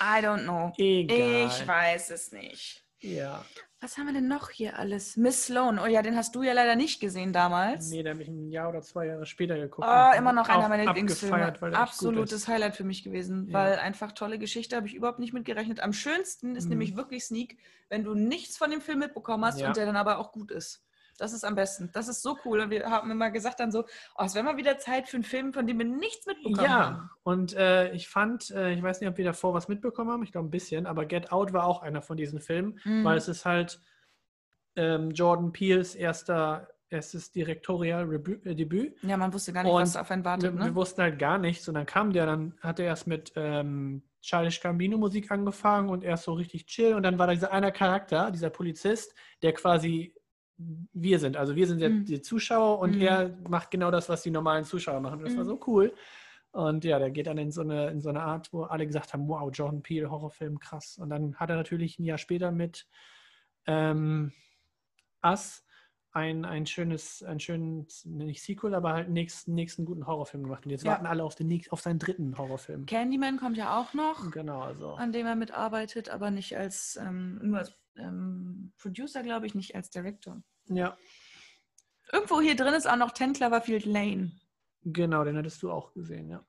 I don't know. Egal. Ich weiß es nicht. Ja. Was haben wir denn noch hier alles? Miss Sloan. Oh ja, den hast du ja leider nicht gesehen damals. Nee, der habe ich ein Jahr oder zwei Jahre später geguckt. Oh, immer noch einer meiner Lieblingsfilme. Absolutes. Highlight für mich gewesen, Ja. weil einfach tolle Geschichte, habe ich überhaupt nicht mitgerechnet. Am schönsten ist Mhm. nämlich wirklich Sneak, wenn du nichts von dem Film mitbekommen hast Ja. und der dann aber auch gut ist. Das ist am besten. Das ist so cool. Und wir haben immer gesagt dann so, oh, es wäre mal wieder Zeit für einen Film, von dem wir nichts mitbekommen Ja, haben. und äh, ich fand, äh, ich weiß nicht, ob wir davor was mitbekommen haben, ich glaube ein bisschen, aber Get Out war auch einer von diesen Filmen, Mhm. weil es ist halt ähm, Jordan Peels erster, erstes Direktorial-Debüt. Äh, Debüt. Ja, man wusste gar nicht, Und was auf einen wartet. wir, Ne? wir wussten halt gar nichts und dann kam der, dann hat er erst mit ähm, Charles Gambino Musik angefangen und erst so richtig chill und dann war da dieser einer Charakter, dieser Polizist, der quasi wir sind. Also wir sind der, Mhm. die Zuschauer und Mhm. er macht genau das, was die normalen Zuschauer machen. Das war Mhm. so cool. Und ja, der geht dann in so, eine, in so eine Art, wo alle gesagt haben, wow, Jordan Peele, Horrorfilm, krass. Und dann hat er natürlich ein Jahr später mit ähm, Us ein, ein schönes, ein schönes, nicht Sequel, aber halt nächsten, nächsten guten Horrorfilm gemacht. Und jetzt Ja. warten alle auf, den, auf seinen dritten Horrorfilm. Candyman kommt ja auch noch, Genau, also. an dem er mitarbeitet, aber nicht als, ähm, nur als ähm, Producer, glaube ich, nicht als Director. Ja, Irgendwo hier drin ist auch noch 10 Cloverfield Lane. genau, den hattest du auch gesehen, ja.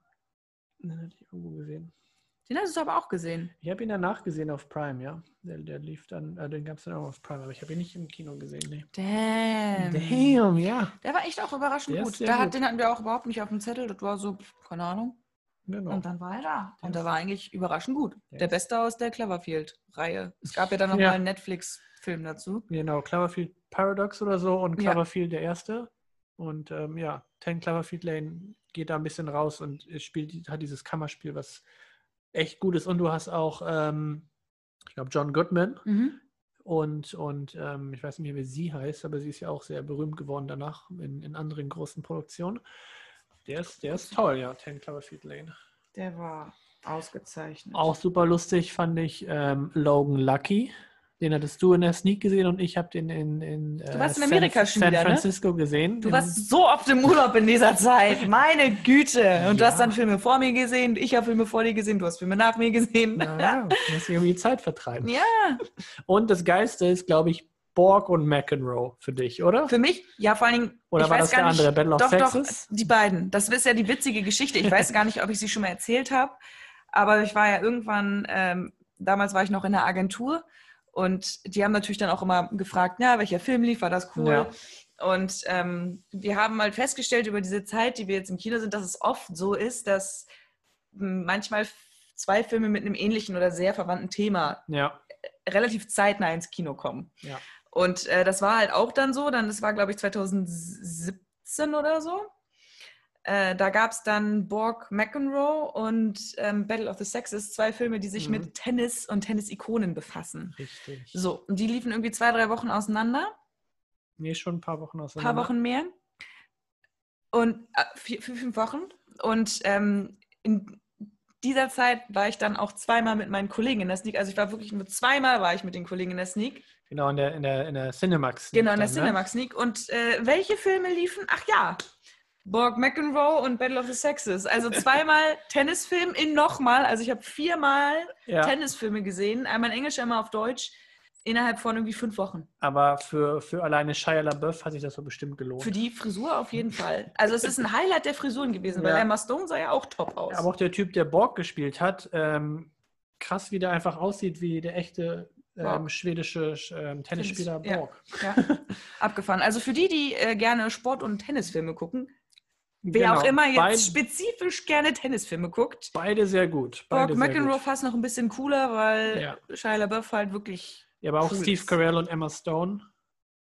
Den hatte ich irgendwo gesehen. Den hast du aber auch gesehen. Ich habe ihn danach gesehen auf Prime, ja. Der, der lief dann, äh, den gab es dann auch auf Prime, aber ich habe ihn nicht im Kino gesehen, nee. Damn. Damn, ja. Der war echt auch überraschend Der gut. Da hat, gut. den hatten wir auch überhaupt nicht auf dem Zettel. Das war so, keine Ahnung. Genau. Und dann war er da. Und ist- war eigentlich überraschend gut. Der Der Beste aus der Cloverfield-Reihe. Es gab ja dann noch Ja. einen Netflix-Film dazu. Genau, Cloverfield Paradox oder so und Ja. Cloverfield der erste. Und ähm, ja, 10 Cloverfield Lane geht da ein bisschen raus und spielt, hat dieses Kammerspiel, was echt gut ist. Und du hast auch, ähm, ich glaube, John Goodman Mhm. und, und ähm, ich weiß nicht mehr, wie sie heißt, aber sie ist ja auch sehr berühmt geworden danach in, in anderen großen Produktionen. Der ist, der ist toll, ja, 10 Cloverfield Lane. Der war ausgezeichnet. Auch super lustig fand ich ähm, Logan Lucky. Den hattest du in der Sneak gesehen und ich habe den in, in äh, warst in San- Amerika San wieder, ne? Francisco gesehen. Du warst so oft im Urlaub in dieser Zeit. Meine Güte. Und du Ja. hast dann Filme vor mir gesehen. Ich habe Filme vor dir gesehen. Du hast Filme nach mir gesehen. Naja, du musst irgendwie Zeit vertreiben. Ja. Und das Geilste ist, glaube ich, Borg und McEnroe für dich, oder? Für mich, ja, vor allen Dingen. Oder war das der nicht, andere, Battle of doch, Texas? Doch, die beiden. Das ist ja die witzige Geschichte. Ich weiß gar nicht, ob ich sie schon mal erzählt habe. Aber ich war ja irgendwann, ähm, damals war ich noch in der Agentur und die haben natürlich dann auch immer gefragt, ja, welcher Film lief, war das cool? Ja. Und ähm, wir haben halt festgestellt über diese Zeit, die wir jetzt im Kino sind, dass es oft so ist, dass manchmal zwei Filme mit einem ähnlichen oder sehr verwandten Thema Ja, relativ zeitnah ins Kino kommen. Ja. Und äh, das war halt auch dann so, dann, das war glaube ich 2017 oder so. Äh, da gab es dann Borg McEnroe und ähm, Battle of the Sexes, zwei Filme, die sich Mhm. mit Tennis und Tennis-Ikonen befassen. Richtig. So, und die liefen irgendwie zwei, drei Wochen auseinander, Nee, schon ein paar Wochen ein auseinander. paar Wochen mehr. Und äh, vier, fünf Wochen. Und ähm, in dieser Zeit war ich dann auch zweimal mit meinen Kollegen in der Sneak. Also ich war wirklich nur zweimal war ich mit den Kollegen in der Sneak. Genau, in der, in der, in der Cinemax. Genau, in der dann, ne? Cinemax Sneak. Und äh, welche Filme liefen? Ach ja, Borg McEnroe und Battle of the Sexes. Also zweimal Tennisfilm in nochmal. Also ich habe viermal Ja, Tennisfilme gesehen. Einmal in Englisch, einmal auf Deutsch. Innerhalb von irgendwie fünf Wochen. aber für, für alleine Shia LaBeouf hat sich das so bestimmt gelohnt. Für die Frisur auf jeden Fall. Also es ist ein Highlight der Frisuren gewesen, weil Ja. Emma Stone sah ja auch top aus. Aber auch der Typ, der Borg gespielt hat, ähm, krass, wie der einfach aussieht, wie der echte ähm, Borg. schwedische ähm, Tennisspieler Ja. Borg. Ja, abgefahren. Also für die, die äh, gerne Sport- und Tennisfilme gucken, wer Genau. auch immer jetzt Beid- spezifisch gerne Tennisfilme guckt, beide sehr gut. Borg Beide sehr McEnroe fast noch ein bisschen cooler, weil Ja. Shia LaBeouf halt wirklich. Ja, aber auch cool Steve. Carell und Emma Stone.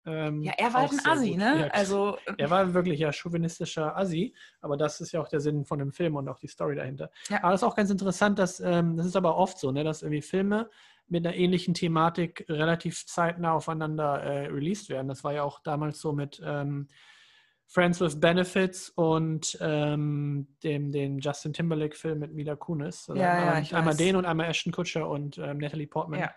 ähm, Ja, er war halt ein Assi, gut. ne? Ja, also Er war wirklich ja chauvinistischer Assi, aber das ist ja auch der Sinn von dem Film und auch die Story dahinter. Ja. Aber das ist auch ganz interessant, dass ähm, das ist aber oft so, ne, dass irgendwie Filme mit einer ähnlichen Thematik relativ zeitnah aufeinander äh, released werden. Das war ja auch damals so mit ähm, Friends with Benefits und ähm, dem den Justin Timberlake-Film mit Mila Kunis. Also Ja, ja, einmal, ich einmal den und einmal Ashton Kutcher und ähm, Natalie Portman. Ja.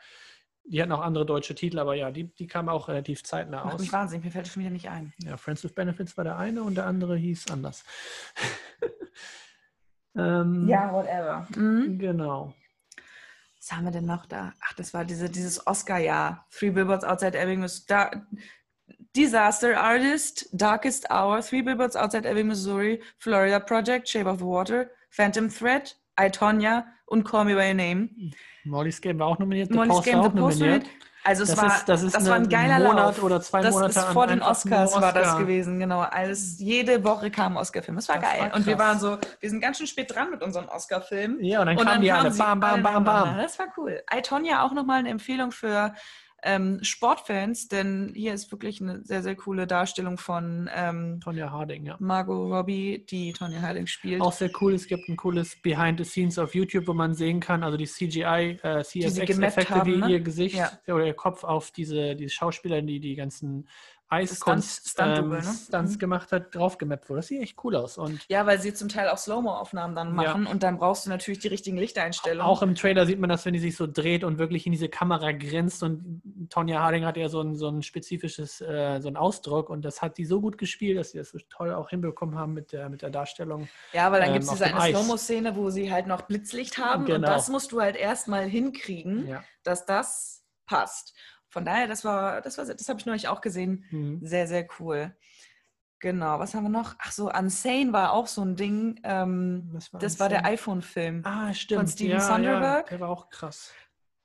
Die hatten auch andere deutsche Titel, aber ja, die, die kamen auch relativ zeitnah macht aus. mich wahnsinnig, mir fällt das schon wieder nicht ein. Ja, Friends with Benefits war der eine und der andere hieß anders. ähm, whatever. Mhm. Genau. Was haben wir denn noch da? Ach, das war diese, dieses Oscar-Jahr. Three Billboards Outside Ebbing, Miss da Disaster Artist, Darkest Hour, Three Billboards Outside Ebbing, Missouri, Florida Project, Shape of Water, Phantom Thread, I, Tonya und Call Me By Your Name. Molly's Game war auch nominiert. Molly's Post Game, war auch nominiert. Also es Das war, ist- das ist war ein geiler Monat Lauf. oder zwei das Monate ist vor den Oscars nur war das Oscar. gewesen, genau. Alles, jede Woche kam ein Oscar-Film. Das war Das geil. war und wir waren so, wir sind ganz schön spät dran mit unseren Oscar-Filmen. Ja, und dann Und kamen die alle. sie Bam, bam, bam, bam. Das war cool. I, Tonya auch nochmal eine Empfehlung für ähm, Sportfans, denn hier ist wirklich eine sehr, sehr coole Darstellung von ähm, Tonya Harding, ja. Margot Robbie, die Tonya Harding spielt. Auch sehr cool. Es gibt ein cooles Behind the Scenes auf YouTube, wo man sehen kann, also die CGI, äh, CSX-Effekte, wie ne? ihr Gesicht Ja. oder ihr Kopf auf diese, diese Schauspieler, die die ganzen Eiskunst ähm, ne? Stunts Mhm. gemacht hat, draufgemappt wurde. Das sieht echt cool aus. Und ja, weil sie zum Teil auch Slow-Mo-Aufnahmen dann Ja. machen und dann brauchst du natürlich die richtigen Lichteinstellungen. Auch im Trailer sieht man das, wenn die sich so dreht und wirklich in diese Kamera grinst. Und Tonja Harding hat ja so ein, so ein spezifisches, äh, so einen Ausdruck. Und das hat die so gut gespielt, dass sie das so toll auch hinbekommen haben mit der, mit der Darstellung. Ja, weil dann ähm, gibt es diese eine. Slow-Mo-Szene, wo sie halt noch Blitzlicht haben und Genau. das musst du halt erstmal hinkriegen, Ja. dass das passt. Von daher, das war, das war, das habe ich neulich auch gesehen. Mhm. Sehr, sehr cool. Genau, was haben wir noch? Ach so, Unsane war auch so ein Ding. Ähm, war das war der iPhone-Film, Ah, stimmt. Steven ja, Soderbergh. Ja, der war auch krass.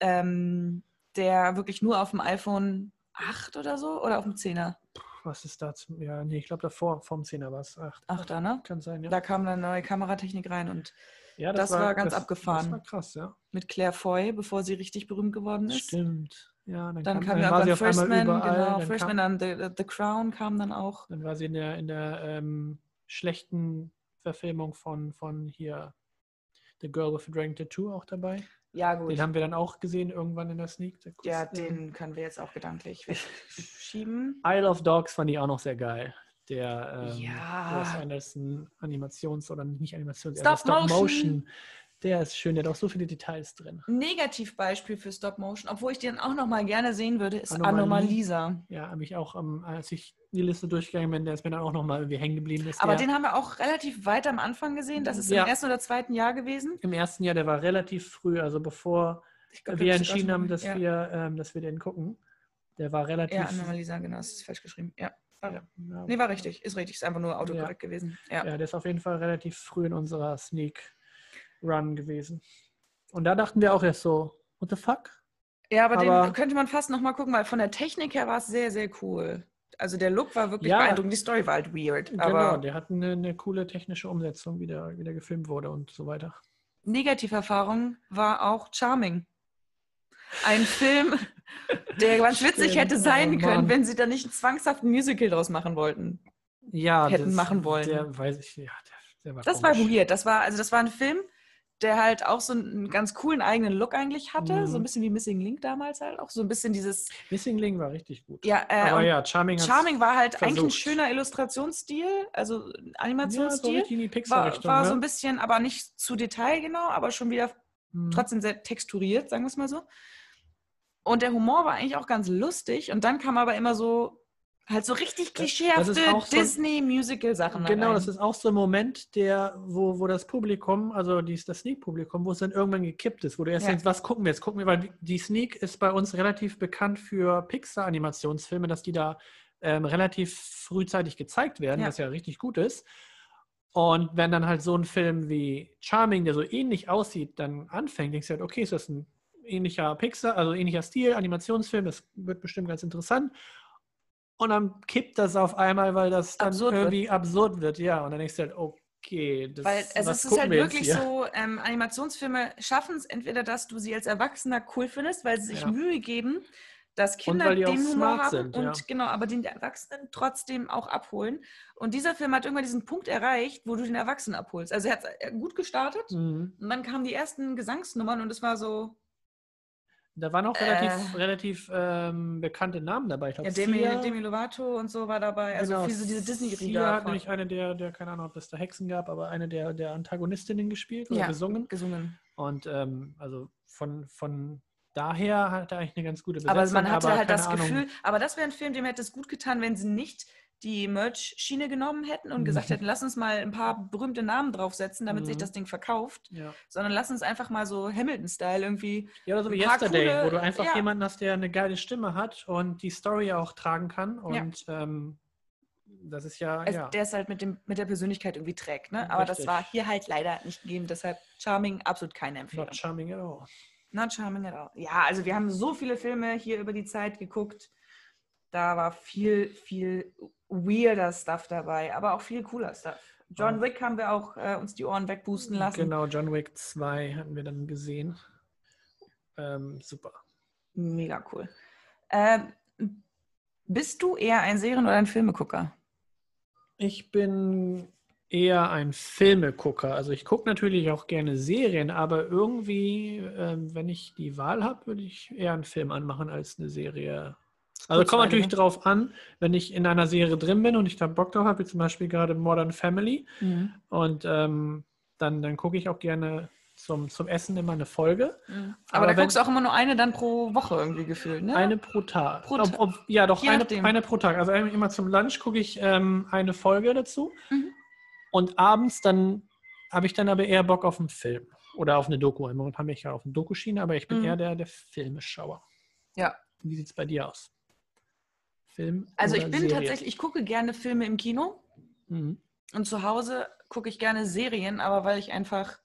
ähm, der wirklich nur auf dem iPhone 8 oder so oder auf dem 10er? Was ist da? Ja, nee, ich glaube davor, vom 10er war es. Ach, 8er, ne? kann sein, ja. Da kam eine neue Kameratechnik rein und ja das war ganz das, abgefahren. Das war krass, ja. mit Claire Foy, bevor sie richtig berühmt geworden ist. Stimmt. Ja, dann, Dann kam, kam dann ja war sie irgendwann auf First einmal Man, überall. genau, dann, First kam, dann The, The Crown kam dann auch. dann war sie in der, in der ähm, schlechten Verfilmung von, von hier The Girl with the Dragon Tattoo auch dabei. Ja, gut. Den haben wir dann auch gesehen irgendwann in der Sneak. Der ja, den können wir jetzt auch gedanklich wegschieben. Isle of Dogs fand ich auch noch sehr geil. Der ähm, Ja. Wes Anderson Animations- oder nicht Animations, Stop eher Stop. Der ist schön, der hat auch so viele Details drin. Negativbeispiel für Stop Motion, obwohl ich den auch noch mal gerne sehen würde, ist. Anomalisa. Ja, habe ich auch, ähm, als ich die Liste durchgegangen bin, der ist mir dann auch nochmal irgendwie hängen geblieben. Ist Aber der, den haben wir auch relativ weit am Anfang gesehen. Das ist Ja. im ersten oder zweiten Jahr gewesen. Im ersten Jahr, der war relativ früh, also bevor glaub, wir entschieden haben, dass, ja. wir, ähm, dass wir den gucken. Der war relativ. Ja, Anomalisa, genau, das ist falsch geschrieben. Ja. Ja, ja, Nee, war richtig. Ist richtig. Ist einfach nur autokorrekt gewesen. Ja. ja, der ist auf jeden Fall relativ früh in unserer Sneak Run gewesen. Und da dachten wir auch erst so, what the fuck? Ja, aber, Aber- den könnte man fast noch mal gucken, weil von der Technik her war es sehr, sehr cool. Also der Look war wirklich Ja. beeindruckend. Die Story war halt weird. genau, der hat eine, eine coole technische Umsetzung, wie der, wie der gefilmt wurde und so weiter. Negativerfahrung war auch Charming. Ein Film, der ganz witzig Stimmt, hätte sein oh können, wenn sie da nicht einen zwanghaften Musical draus machen wollten. Ja, Hätten machen wollen. Der weiß ich, ja, der Der war Das war komisch. weird. Das war, also das war ein Film, der halt auch so einen ganz coolen eigenen Look eigentlich hatte. Mhm. So ein bisschen wie Missing Link damals halt auch. So ein bisschen dieses, Missing Link war richtig gut. ja, äh, Aber ja, Charming Charming war halt eigentlich ein versucht. schöner Illustrationsstil, also ja, so Animationsstil. in die war, war so ein bisschen, aber nicht zu detailgenau, aber schon wieder Mhm. trotzdem sehr texturiert, sagen wir es mal so. Und der Humor war eigentlich auch ganz lustig. Und dann kam aber immer so, halt so richtig klischeehafte so Disney-Musical-Sachen. Genau, das ist auch so ein Moment, der, wo, wo das Publikum, also die, das Sneak-Publikum, wo es dann irgendwann gekippt ist, wo du erst Ja. denkst, was gucken wir jetzt? Gucken wir, weil die- die Sneak ist bei uns relativ bekannt für Pixar-Animationsfilme, dass die da ähm, relativ frühzeitig gezeigt werden, Ja. was ja richtig gut ist. Und wenn dann halt so ein Film wie Charming, der so ähnlich aussieht, dann anfängt, denkst du halt, okay, ist das ein ähnlicher Pixar, also ähnlicher Stil, Animationsfilm, das wird bestimmt ganz interessant. Und dann kippt das auf einmal, weil das dann Absurd wird. irgendwie absurd wird, ja. Und dann denkst du halt, okay, das Weil es was ist halt wir wirklich so, ähm, Animationsfilme schaffen es entweder, dass du sie als Erwachsener cool findest, weil sie sich Ja. Mühe geben, dass Kinder den Humor haben sind, und ja. genau, aber den Erwachsenen trotzdem auch abholen. Und dieser Film hat irgendwann diesen Punkt erreicht, wo du den Erwachsenen abholst. Also er hat äh, gut gestartet Mhm. und dann kamen die ersten Gesangsnummern und es war so, Da waren auch relativ, Äh. relativ ähm, bekannte Namen dabei. Ich glaube, ja, Demi, Sia- Demi Lovato und so war dabei. Also genau, diese Sia Disney-Riga hat nämlich eine der, der, keine Ahnung, ob es da Hexen gab, aber eine der, der Antagonistinnen gespielt oder Ja. gesungen. gesungen. Und ähm, also von, von daher hat er eigentlich eine ganz gute Besetzung. Aber man hatte halt keine das Ahnung, Gefühl, aber das wäre ein Film, dem hätte es gut getan, wenn sie nicht die Merch-Schiene genommen hätten und gesagt Mhm. hätten, lass uns mal ein paar berühmte Namen draufsetzen, damit sich Mhm. das Ding verkauft, Ja. sondern lass uns einfach mal so Hamilton-Style irgendwie. ja, oder so wie Yesterday, coole- wo du einfach ja. jemanden hast, der eine geile Stimme hat und die Story auch tragen kann. Und ähm, das ist ja, Es, ja. Der es halt mit, dem, mit der Persönlichkeit irgendwie trägt. Ne? Aber das Richtig. war hier halt leider nicht gegeben. Deshalb Charming, absolut keine Empfehlung. not charming at all. Not Charming at all. Ja, also wir haben so viele Filme hier über die Zeit geguckt. Da war viel, viel weirder Stuff dabei, aber auch viel cooler Stuff. John Ja. Wick haben wir auch äh, uns die Ohren wegpusten lassen. Genau, John Wick 2 hatten wir dann gesehen. Ähm, super. Mega cool. Ähm, bist du eher ein Serien- oder ein Filmegucker? Ich bin eher ein Filmegucker. Also ich gucke natürlich auch gerne Serien, aber irgendwie, ähm, wenn ich die Wahl habe, würde ich eher einen Film anmachen als eine Serie. Also kommt natürlich drauf an, wenn ich in einer Serie drin bin und ich da Bock drauf habe, wie zum Beispiel gerade Modern Family. Und ähm, dann, dann gucke ich auch gerne zum, zum Essen immer eine Folge. Aber, Aber da wenn- guckst du auch immer nur eine dann pro Woche irgendwie gefühlt, ne? Eine pro Tag. Pro Ob- ob- ja, doch, eine, eine pro Tag. Also immer zum Lunch gucke ich ähm, eine Folge dazu. Mhm. Und abends dann habe ich dann aber eher Bock auf einen Film oder auf eine Doku. Im Moment habe ich ja auf eine Dokuschiene, aber ich bin Mhm. eher der, der Filmeschauer. Ja. Wie sieht es bei dir aus? Film? Also ich bin Serie? tatsächlich, ich gucke gerne Filme im Kino Mhm. und zu Hause gucke ich gerne Serien, aber weil ich einfach,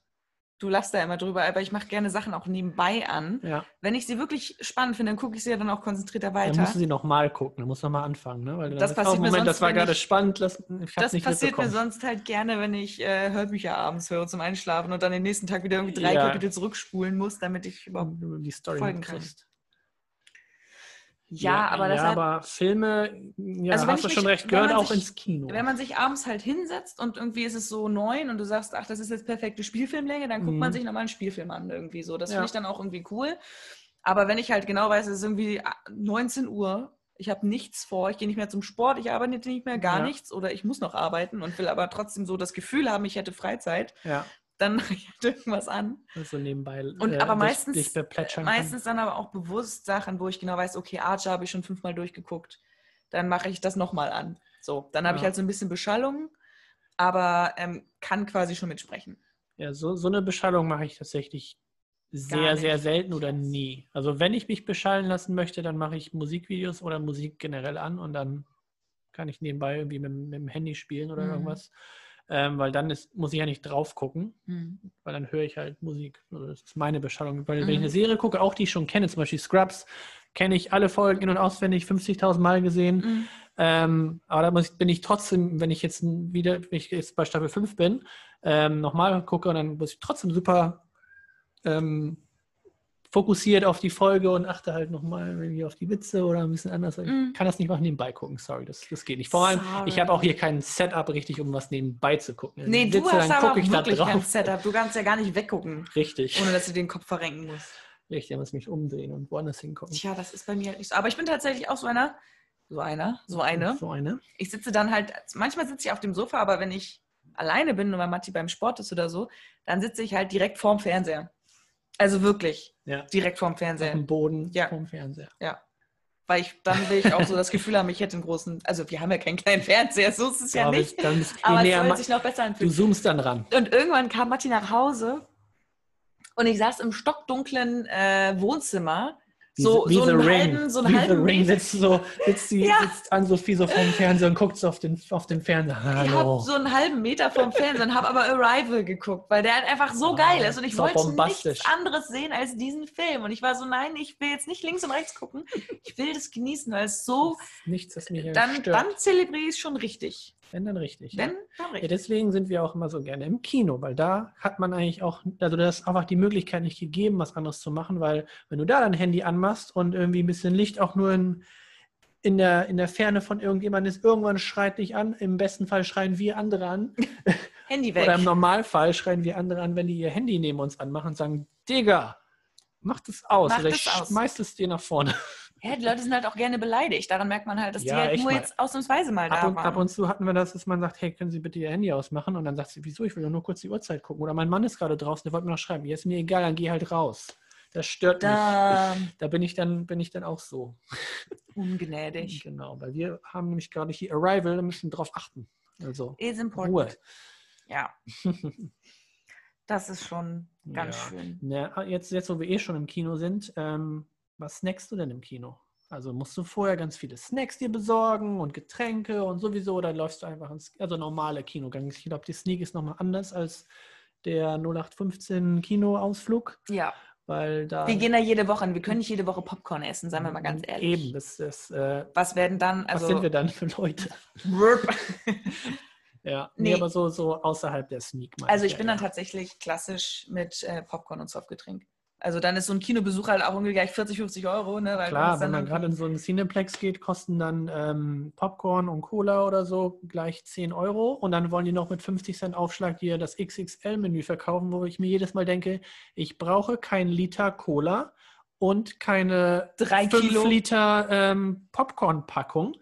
du lachst da immer drüber, aber ich mache gerne Sachen auch nebenbei an. Ja, Wenn ich sie wirklich spannend finde, dann gucke ich sie ja dann auch konzentrierter dann weiter. musst du sie nochmal gucken, dann musst du nochmal anfangen. Ne? Weil Das dann passiert oh, mir Moment, sonst, das war gerade ich- spannend, lass, ich Das passiert mir sonst halt gerne, wenn ich äh, Hörbücher abends höre zum Einschlafen und dann den nächsten Tag wieder irgendwie drei Ja. Kapitel zurückspulen muss, damit ich überhaupt. Die Story folgen kann. mitkriegst. Ja, aber ja, deshalb, aber Filme, ja, Also hast du schon recht, man auch sich- ins Kino. wenn man sich abends halt hinsetzt und irgendwie ist es so neun und du sagst, ach, das ist jetzt perfekte Spielfilmlänge, dann guckt man Mhm. sich nochmal einen Spielfilm an irgendwie so. Das Ja. finde ich dann auch irgendwie cool. Aber wenn ich halt genau weiß, es ist irgendwie ah, 19 Uhr, ich habe nichts vor, ich gehe nicht mehr zum Sport, ich arbeite nicht mehr, gar Ja. nichts oder ich muss noch arbeiten und will aber trotzdem so das Gefühl haben, ich hätte Freizeit, ja, dann mache ich halt irgendwas an. also nebenbei. Und äh, aber dich- meistens, dich beplätschern meistens dann aber auch bewusst Sachen, wo ich genau weiß, okay, Archer habe ich schon fünfmal durchgeguckt. Dann mache ich das nochmal an. So, dann habe ich Ja. halt so ein bisschen Beschallung, aber ähm, kann quasi schon mitsprechen. Ja, so, so eine Beschallung mache ich tatsächlich sehr, sehr selten oder nie. Also wenn ich mich beschallen lassen möchte, dann mache ich Musikvideos oder Musik generell an und dann kann ich nebenbei irgendwie mit, mit dem Handy spielen oder Mhm. irgendwas. Ähm, weil dann ist, muss ich ja nicht drauf gucken. Hm. weil dann höre ich halt Musik. Also das ist meine Beschallung. Weil wenn ich Mhm. eine Serie gucke, auch die ich schon kenne, zum Beispiel Scrubs, kenne ich alle Folgen in- und auswendig, 50.000 Mal gesehen. Hm. Ähm, aber da muss ich, bin ich trotzdem, wenn ich jetzt wieder, wenn ich jetzt bei Staffel 5 bin, ähm, nochmal gucke, dann muss ich trotzdem super ähm, fokussiert auf die Folge und achte halt nochmal irgendwie auf die Witze oder ein bisschen anders. Ich Mm. kann das nicht machen, nebenbei gucken. Sorry, das, das geht nicht. Vor allem, ich habe auch hier kein Setup richtig, um was nebenbei zu gucken. Nee, du sitze, hast aber ich da wirklich kein. Setup. Du kannst ja gar nicht weggucken, Richtig. ohne dass du den Kopf verrenken musst. Richtig, da muss ich mich umdrehen und woanders hingucken. Tja, das ist bei mir halt nicht so. Aber ich bin tatsächlich auch so einer, so einer, so eine. So eine. Ich sitze dann halt, manchmal sitze ich auf dem Sofa, aber wenn ich alleine bin und mein Matti beim Sport ist oder so, dann sitze ich halt direkt vorm Fernseher. Also wirklich, Ja. direkt vorm Auf Fernseher. dem Boden Ja. vom Fernseher. Weil ich, dann will ich auch so das Gefühl haben, ich hätte einen großen, also wir haben ja keinen kleinen Fernseher, so ist es ja Aber nicht. Dann bist, je Aber es soll sich noch besser du anfühlen. zoomst dann ran. Und irgendwann kam Matti nach Hause und ich saß im stockdunklen äh, Wohnzimmer. Wie, So, wie so The einen Ring. halben, so einen wie halben Ring Meter. sitzt, so, sitzt, die, Ja. sitzt Ann-Sophie so vorm Fernseher und guckt so auf den, auf den Fernseher. Ich Hallo. habe so einen halben Meter vom Fernseher und habe aber Arrival geguckt, weil der halt einfach so Ah, geil ist und ich wollte nichts anderes sehen als diesen Film. Und ich war so, nein, ich will jetzt nicht links und rechts gucken. Ich will das genießen, weil es so, Nichts, das mich dann, stört. dann zelebriere ich es schon richtig. Wenn dann richtig. ja. Wenn, dann Ja, richtig. deswegen sind wir auch immer so gerne im Kino, weil da hat man eigentlich auch, also da ist einfach die Möglichkeit nicht gegeben, was anderes zu machen, weil wenn du da dein Handy anmachst und irgendwie ein bisschen Licht auch nur in, in, der, in der Ferne von irgendjemandem ist, irgendwann schreit dich an, im besten Fall schreien wir andere an Handy weg. oder im Normalfall schreien wir andere an, wenn die ihr Handy neben uns anmachen und sagen, Digga, mach das aus Mach oder das ich aus. schmeiß es dir nach vorne. Ja, die Leute sind halt auch gerne beleidigt. Daran merkt man halt, dass Ja, die halt nur mal. jetzt ausnahmsweise mal da Ab und, waren. ab und zu hatten wir das, dass man sagt, hey, können Sie bitte Ihr Handy ausmachen? Und dann sagt sie, wieso? Ich will doch nur kurz die Uhrzeit gucken. Oder mein Mann ist gerade draußen, der wollte mir noch schreiben. Ja, ist mir egal, dann geh halt raus. Das stört mich. da, Da bin ich dann, bin ich dann auch so. ungnädig. Genau, weil wir haben nämlich gerade hier Arrival, da müssen wir drauf achten. Also Is important. Ruhe. Ja. Das ist schon ganz Ja. schön. Na, jetzt, jetzt, wo wir eh schon im Kino sind, ähm, was snackst du denn im Kino? Also musst du vorher ganz viele Snacks dir besorgen und Getränke und sowieso, oder läufst du einfach ins, also normale Kinogang. Ich glaube, die Sneak ist nochmal anders als der 0815 Kinoausflug, Ja. weil da Wir gehen da jede Woche hin. Wir können nicht jede Woche Popcorn essen, seien wir mal ganz ehrlich. Eben, das ist, äh, Was werden dann, was also. sind wir dann für Leute? Ja, nee, Nee. aber so, so außerhalb der Sneak. Also ich ja, bin ja. dann tatsächlich klassisch mit äh, Popcorn und Softgetränk. Also dann ist so ein Kinobesuch halt auch irgendwie gleich 40, 50 Euro, ne? Weil Klar, wenn man gerade in so einen Cineplex geht, kosten dann ähm, Popcorn und Cola oder so gleich 10 Euro. Und dann wollen die noch mit 50 Cent Aufschlag dir das XXL-Menü verkaufen, wo ich mir jedes Mal denke, ich brauche kein Liter Cola und keine Drei 5 Kilo. Liter ähm, Popcorn-Packung.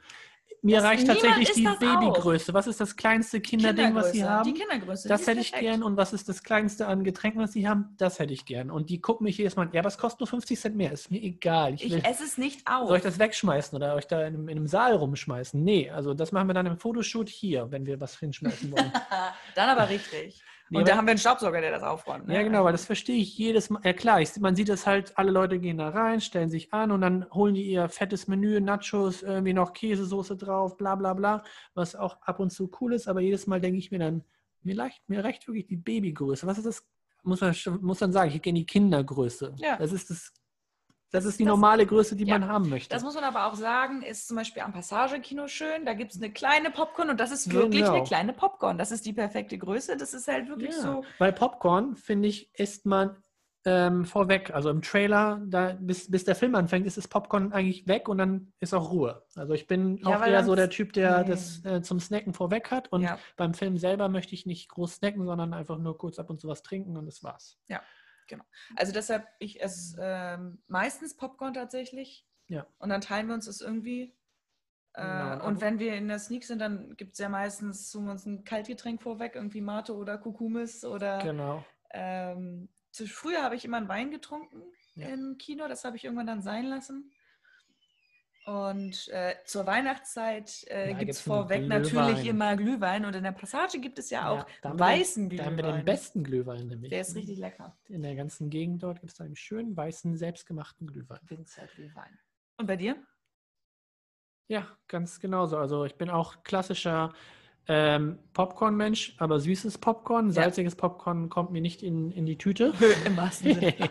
Mir Das- reicht tatsächlich die. Babygröße. Was ist das kleinste Kinderding, was sie haben? Die Kindergröße. die Das ist hätte ich gern. Und was ist das kleinste an Getränken, was sie haben? Das hätte ich gern. Und die gucken mich jedes Mal an. Ja, es kostet nur 50 Cent mehr. Ist mir egal. Ich will, Ich esse es nicht auf. soll ich das wegschmeißen oder euch da in einem, in einem Saal rumschmeißen? Nee, also das machen wir dann im Fotoshoot hier, wenn wir was hinschmeißen wollen. dann aber richtig. Nee, Und da haben wir einen Staubsauger, der das aufräumt. Ne? ja, genau, weil das verstehe ich jedes Mal. Ja, klar, ich, man sieht es halt, alle Leute gehen da rein, stellen sich an und dann holen die ihr fettes Menü, Nachos, irgendwie noch Käsesoße drauf, bla bla bla, was auch ab und zu cool ist, aber jedes Mal denke ich mir dann, mir reicht, mir reicht wirklich die Babygröße. Was ist das? Muss man muss dann sagen, ich gehe in die Kindergröße. Ja. Das ist das. Das ist die Das- normale Größe, die ja, man haben möchte. Das muss man aber auch sagen, ist zum Beispiel am Passagekino schön. Da gibt es eine kleine Popcorn und das ist wirklich Genau. eine kleine Popcorn. Das ist die perfekte Größe. Das ist halt wirklich Ja, so. Bei Popcorn, finde ich, isst man ähm, vorweg. Also im Trailer, da, bis, bis der Film anfängt, ist das Popcorn eigentlich weg und dann ist auch Ruhe. Also ich bin Ja, auch weil eher so der Typ, der Nee. das äh, zum Snacken vorweg hat. Und Ja. beim Film selber möchte ich nicht groß snacken, sondern einfach nur kurz ab und zu was trinken und das war's. Also deshalb, ich esse ähm, meistens Popcorn tatsächlich. Ja. Und dann teilen wir uns das irgendwie. Äh, Genau, und wenn wir in der Sneak sind, dann gibt es ja meistens tun wir uns ein Kaltgetränk vorweg, irgendwie Mate oder Kukumis oder Genau. ähm, zu, früher habe ich immer einen Wein getrunken Ja. im Kino, das habe ich irgendwann dann sein lassen. Und äh, zur Weihnachtszeit äh, gibt es vorweg Glühwein. natürlich immer Glühwein. Und in der Passage gibt es ja auch den- weißen Da haben wir den Glühwein. besten Glühwein nämlich. Der ist richtig lecker. In der ganzen Gegend dort gibt es einen schönen, weißen, selbstgemachten Glühwein. Winzerglühwein. Und bei dir? Ja, ganz genauso. Also ich bin auch klassischer ähm, Popcorn-Mensch, aber süßes Popcorn, salziges Popcorn kommt mir nicht in, in die Tüte. Im wahrsten Sinne.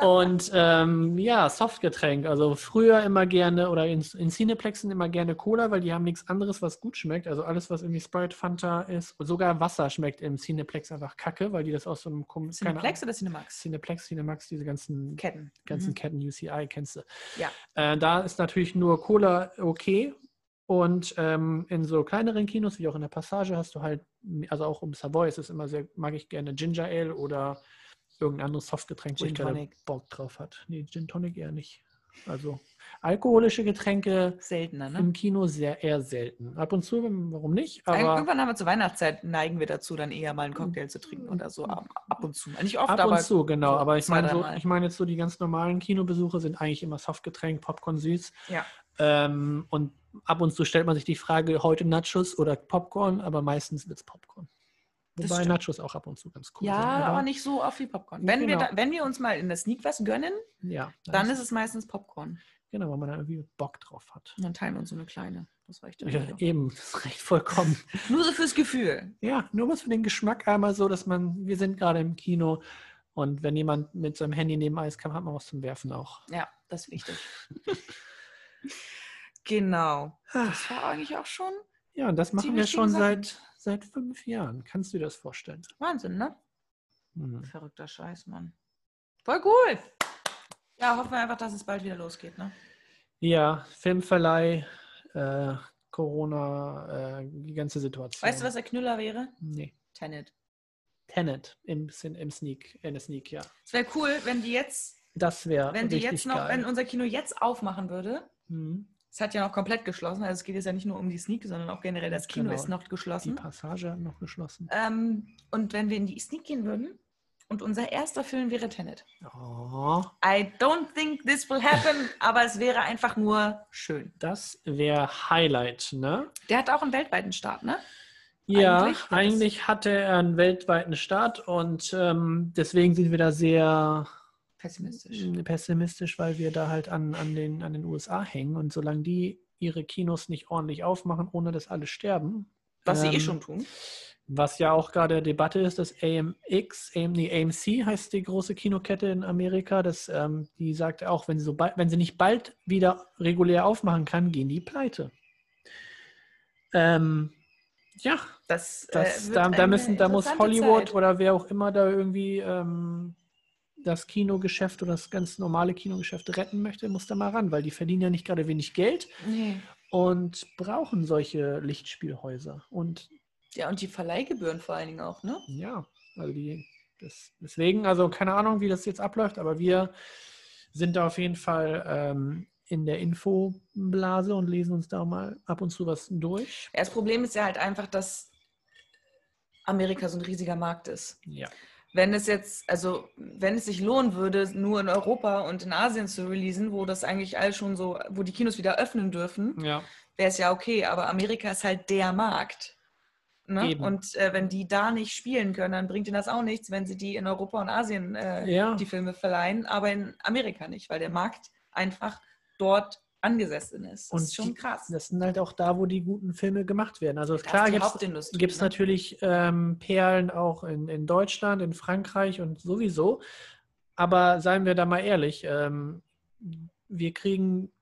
Und ähm, ja, Softgetränk. Also früher immer gerne oder in, in Cineplexen immer gerne Cola, weil die haben nichts anderes, was gut schmeckt. Also alles, was irgendwie Sprite, Fanta ist. Und sogar Wasser schmeckt im Cineplex einfach kacke, weil die das aus so einem Kom- keine Cineplex oder Cinemax? Cineplex, Cinemax, diese ganzen Ketten. ganzen Mhm. Ketten UCI kennst du. Ja. Äh, da ist natürlich nur Cola okay. Und ähm, in so kleineren Kinos, wie auch in der Passage, hast du halt, also auch um Savoy ist es immer sehr, mag ich gerne Ginger Ale oder irgendein anderes Softgetränk, wo Gin ich gerade Tonic. Bock drauf hat. Nee, Gin Tonic eher nicht. Also alkoholische Getränke Seltener, ne? im Kino sehr eher selten. Ab und zu, warum nicht? Aber Irgendwann haben wir zur Weihnachtszeit neigen wir dazu, dann eher mal einen Cocktail zu trinken oder so ab, ab und zu. Nicht oft, ab aber und zu, genau. so aber ich meine, so, ich meine jetzt so die ganz normalen Kinobesuche sind eigentlich immer Softgetränk, Popcorn süß. Ja. Ähm, und ab und zu stellt man sich die Frage, heute Nachos oder Popcorn, aber meistens wird es Popcorn. Wobei. Nachos auch ab und zu ganz cool ja, sind. aber nicht so oft wie Popcorn. Wenn, wir Genau. da, wenn wir uns mal in der Sneak was gönnen, Ja, dann ist es meistens Popcorn. Genau, weil man da irgendwie Bock drauf hat. Und dann teilen wir uns so eine kleine. Das reicht. Ja, wieder. eben, das reicht vollkommen. Nur so fürs Gefühl. Ja, nur was für den Geschmack einmal so, dass man, wir sind gerade im Kino und wenn jemand mit seinem Handy neben Eis kam, hat man was zum Werfen auch. Ja, das ist wichtig. genau. Das war eigentlich auch schon Ja, und das machen wir schon Sachen. seit, seit fünf Jahren. Kannst du dir das vorstellen? Wahnsinn, ne? Mhm. Verrückter Scheiß, Mann. Voll cool. Ja, hoffen wir einfach, dass es bald wieder losgeht, ne? Ja, Filmverleih, äh, Corona, äh, die ganze Situation. Weißt du, was der Knüller wäre? Nee. Tenet. Tenet im, im Sneak, in der Sneak, ja. Es wäre cool, wenn die jetzt, Das wäre wenn die jetzt noch, geil. wenn unser Kino jetzt aufmachen würde. Mhm. Es hat ja noch komplett geschlossen, also es geht jetzt ja nicht nur um die Sneak, sondern auch generell das Kino Genau. ist noch Die geschlossen. Passage hat noch geschlossen. Ähm, und wenn wir in die Sneak gehen würden und unser erster Film wäre Tenet. Oh, I don't think this will happen, aber es wäre einfach nur schön. das wäre Highlight, ne? Der hat auch einen weltweiten Start, ne? Ja, Eigentlich eigentlich, hatte er einen weltweiten Start und ähm, deswegen sind wir da sehr Pessimistisch. Pessimistisch, weil wir da halt an, an, den, an den USA hängen und solange die ihre Kinos nicht ordentlich aufmachen, ohne dass alle sterben. Was sie eh ähm, schon tun. Was ja auch gerade Debatte ist, dass AMX, AM, nee, AMC heißt die große Kinokette in Amerika, dass ähm, die sagt auch, wenn sie, so bald, wenn sie nicht bald wieder regulär aufmachen kann, gehen die pleite. Ähm, ja, Das, das, äh, wird da, da, eine müssen, da muss Hollywood Zeit. oder wer auch immer da irgendwie ähm, das Kinogeschäft oder das ganz normale Kinogeschäft retten möchte, muss da mal ran, weil die verdienen ja nicht gerade wenig Geld Nee. und brauchen solche Lichtspielhäuser. Und Ja, und die Verleihgebühren vor allen Dingen auch, ne? ja, also die, das, deswegen, also keine Ahnung, wie das jetzt abläuft, aber wir sind da auf jeden Fall ähm, in der Infoblase und lesen uns da mal ab und zu was durch. Ja, das Problem ist ja halt einfach, dass Amerika so ein riesiger Markt ist. Ja. Wenn es jetzt, also wenn es sich lohnen würde, nur in Europa und in Asien zu releasen, wo das eigentlich all schon so, wo die Kinos wieder öffnen dürfen, Ja. wäre es ja okay. Aber Amerika ist halt der Markt. Ne? Und äh, wenn die da nicht spielen können, dann bringt ihnen das auch nichts, wenn sie die in Europa und Asien äh, Ja. die Filme verleihen, aber in Amerika nicht, weil der Markt einfach dort angesessen ist. Das Und ist schon die- krass. Das sind halt auch da, wo die guten Filme gemacht werden. Also Das klar die gibt es Hauptindustrie, gibt es ne? natürlich ähm, Perlen auch in, in Deutschland, in Frankreich und sowieso. Aber seien wir da mal ehrlich, ähm, wir kriegen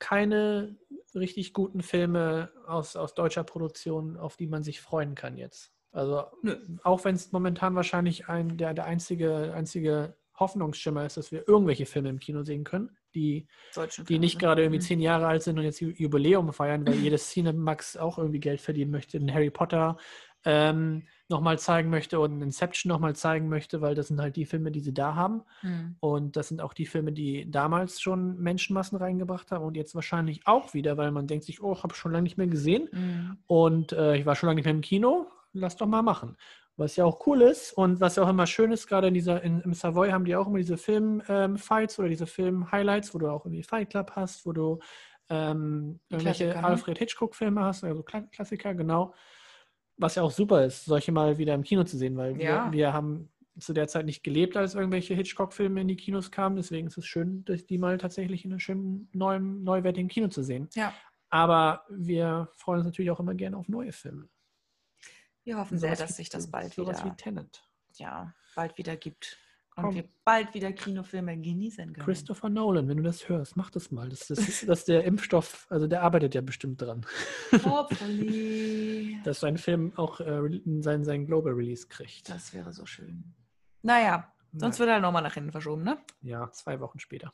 keine richtig guten Filme aus, aus deutscher Produktion, auf die man sich freuen kann jetzt. Also Nö. auch wenn es momentan wahrscheinlich ein, der, der einzige, einzige Hoffnungsschimmer ist, dass wir irgendwelche Filme im Kino sehen können, die Deutschen die nicht ne? gerade irgendwie Mhm. zehn Jahre alt sind und jetzt Ju- Jubiläum feiern, weil jedes Cinemax auch irgendwie Geld verdienen möchte, einen Harry Potter ähm, nochmal zeigen möchte und einen Inception nochmal zeigen möchte, weil das sind halt die Filme, die sie da haben. Mhm. Und das sind auch die Filme, die damals schon Menschenmassen reingebracht haben und jetzt wahrscheinlich auch wieder, weil man denkt sich, oh, ich habe schon lange nicht mehr gesehen Mhm. und äh, ich war schon lange nicht mehr im Kino, lass doch mal machen. Was ja auch cool ist und was ja auch immer schön ist, gerade in dieser, in, im Savoy haben die auch immer diese Film-Fights oder diese Film-Highlights, wo du auch irgendwie Fight Club hast, wo du ähm, irgendwelche Klassiker, ne? Alfred Hitchcock-Filme hast, also Kla Klassiker, genau. Was ja auch super ist, solche mal wieder im Kino zu sehen, weil Ja. wir, wir haben zu der Zeit nicht gelebt, als irgendwelche Hitchcock-Filme in die Kinos kamen. Deswegen ist es schön, dass die mal tatsächlich in einem schönen, neuen, neuwertigen Kino zu sehen. Ja. Aber wir freuen uns natürlich auch immer gerne auf neue Filme. Wir hoffen sehr, dass sich das bald sowas wieder, wie Tenet. ja, bald wieder gibt. Und Komm. wir bald wieder Kinofilme genießen können. Christopher Nolan, wenn du das hörst, mach das mal. Das, das, das der Impfstoff, also der arbeitet ja bestimmt dran, Hopefully. dass sein Film auch äh, sein, sein Global Release kriegt. Das wäre so schön. Naja, sonst wird er nochmal nach hinten verschoben, ne? Ja, zwei Wochen später.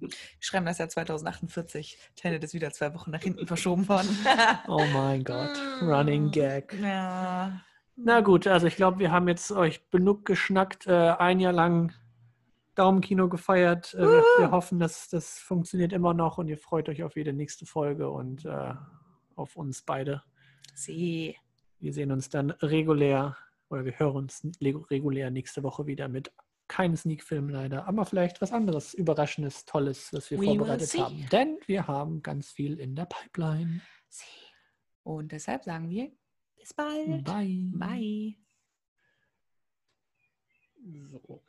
Wir schreiben das Jahr 2048. Tenet ist wieder zwei Wochen nach hinten verschoben worden. Oh mein Gott, Running Gag. Ja. Na gut, also ich glaube, wir haben jetzt euch genug geschnackt, äh, ein Jahr lang Daumenkino gefeiert. Äh, wir, wir hoffen, dass das funktioniert immer noch und ihr freut euch auf jede nächste Folge und äh, auf uns beide. See. Wir sehen uns dann regulär oder wir hören uns regulär nächste Woche wieder mit keinem Sneak-Film leider, aber vielleicht was anderes Überraschendes, Tolles, was wir We vorbereitet haben. Denn wir haben ganz viel in der Pipeline. See. Und deshalb sagen wir bis bald. Bye. Bye. So.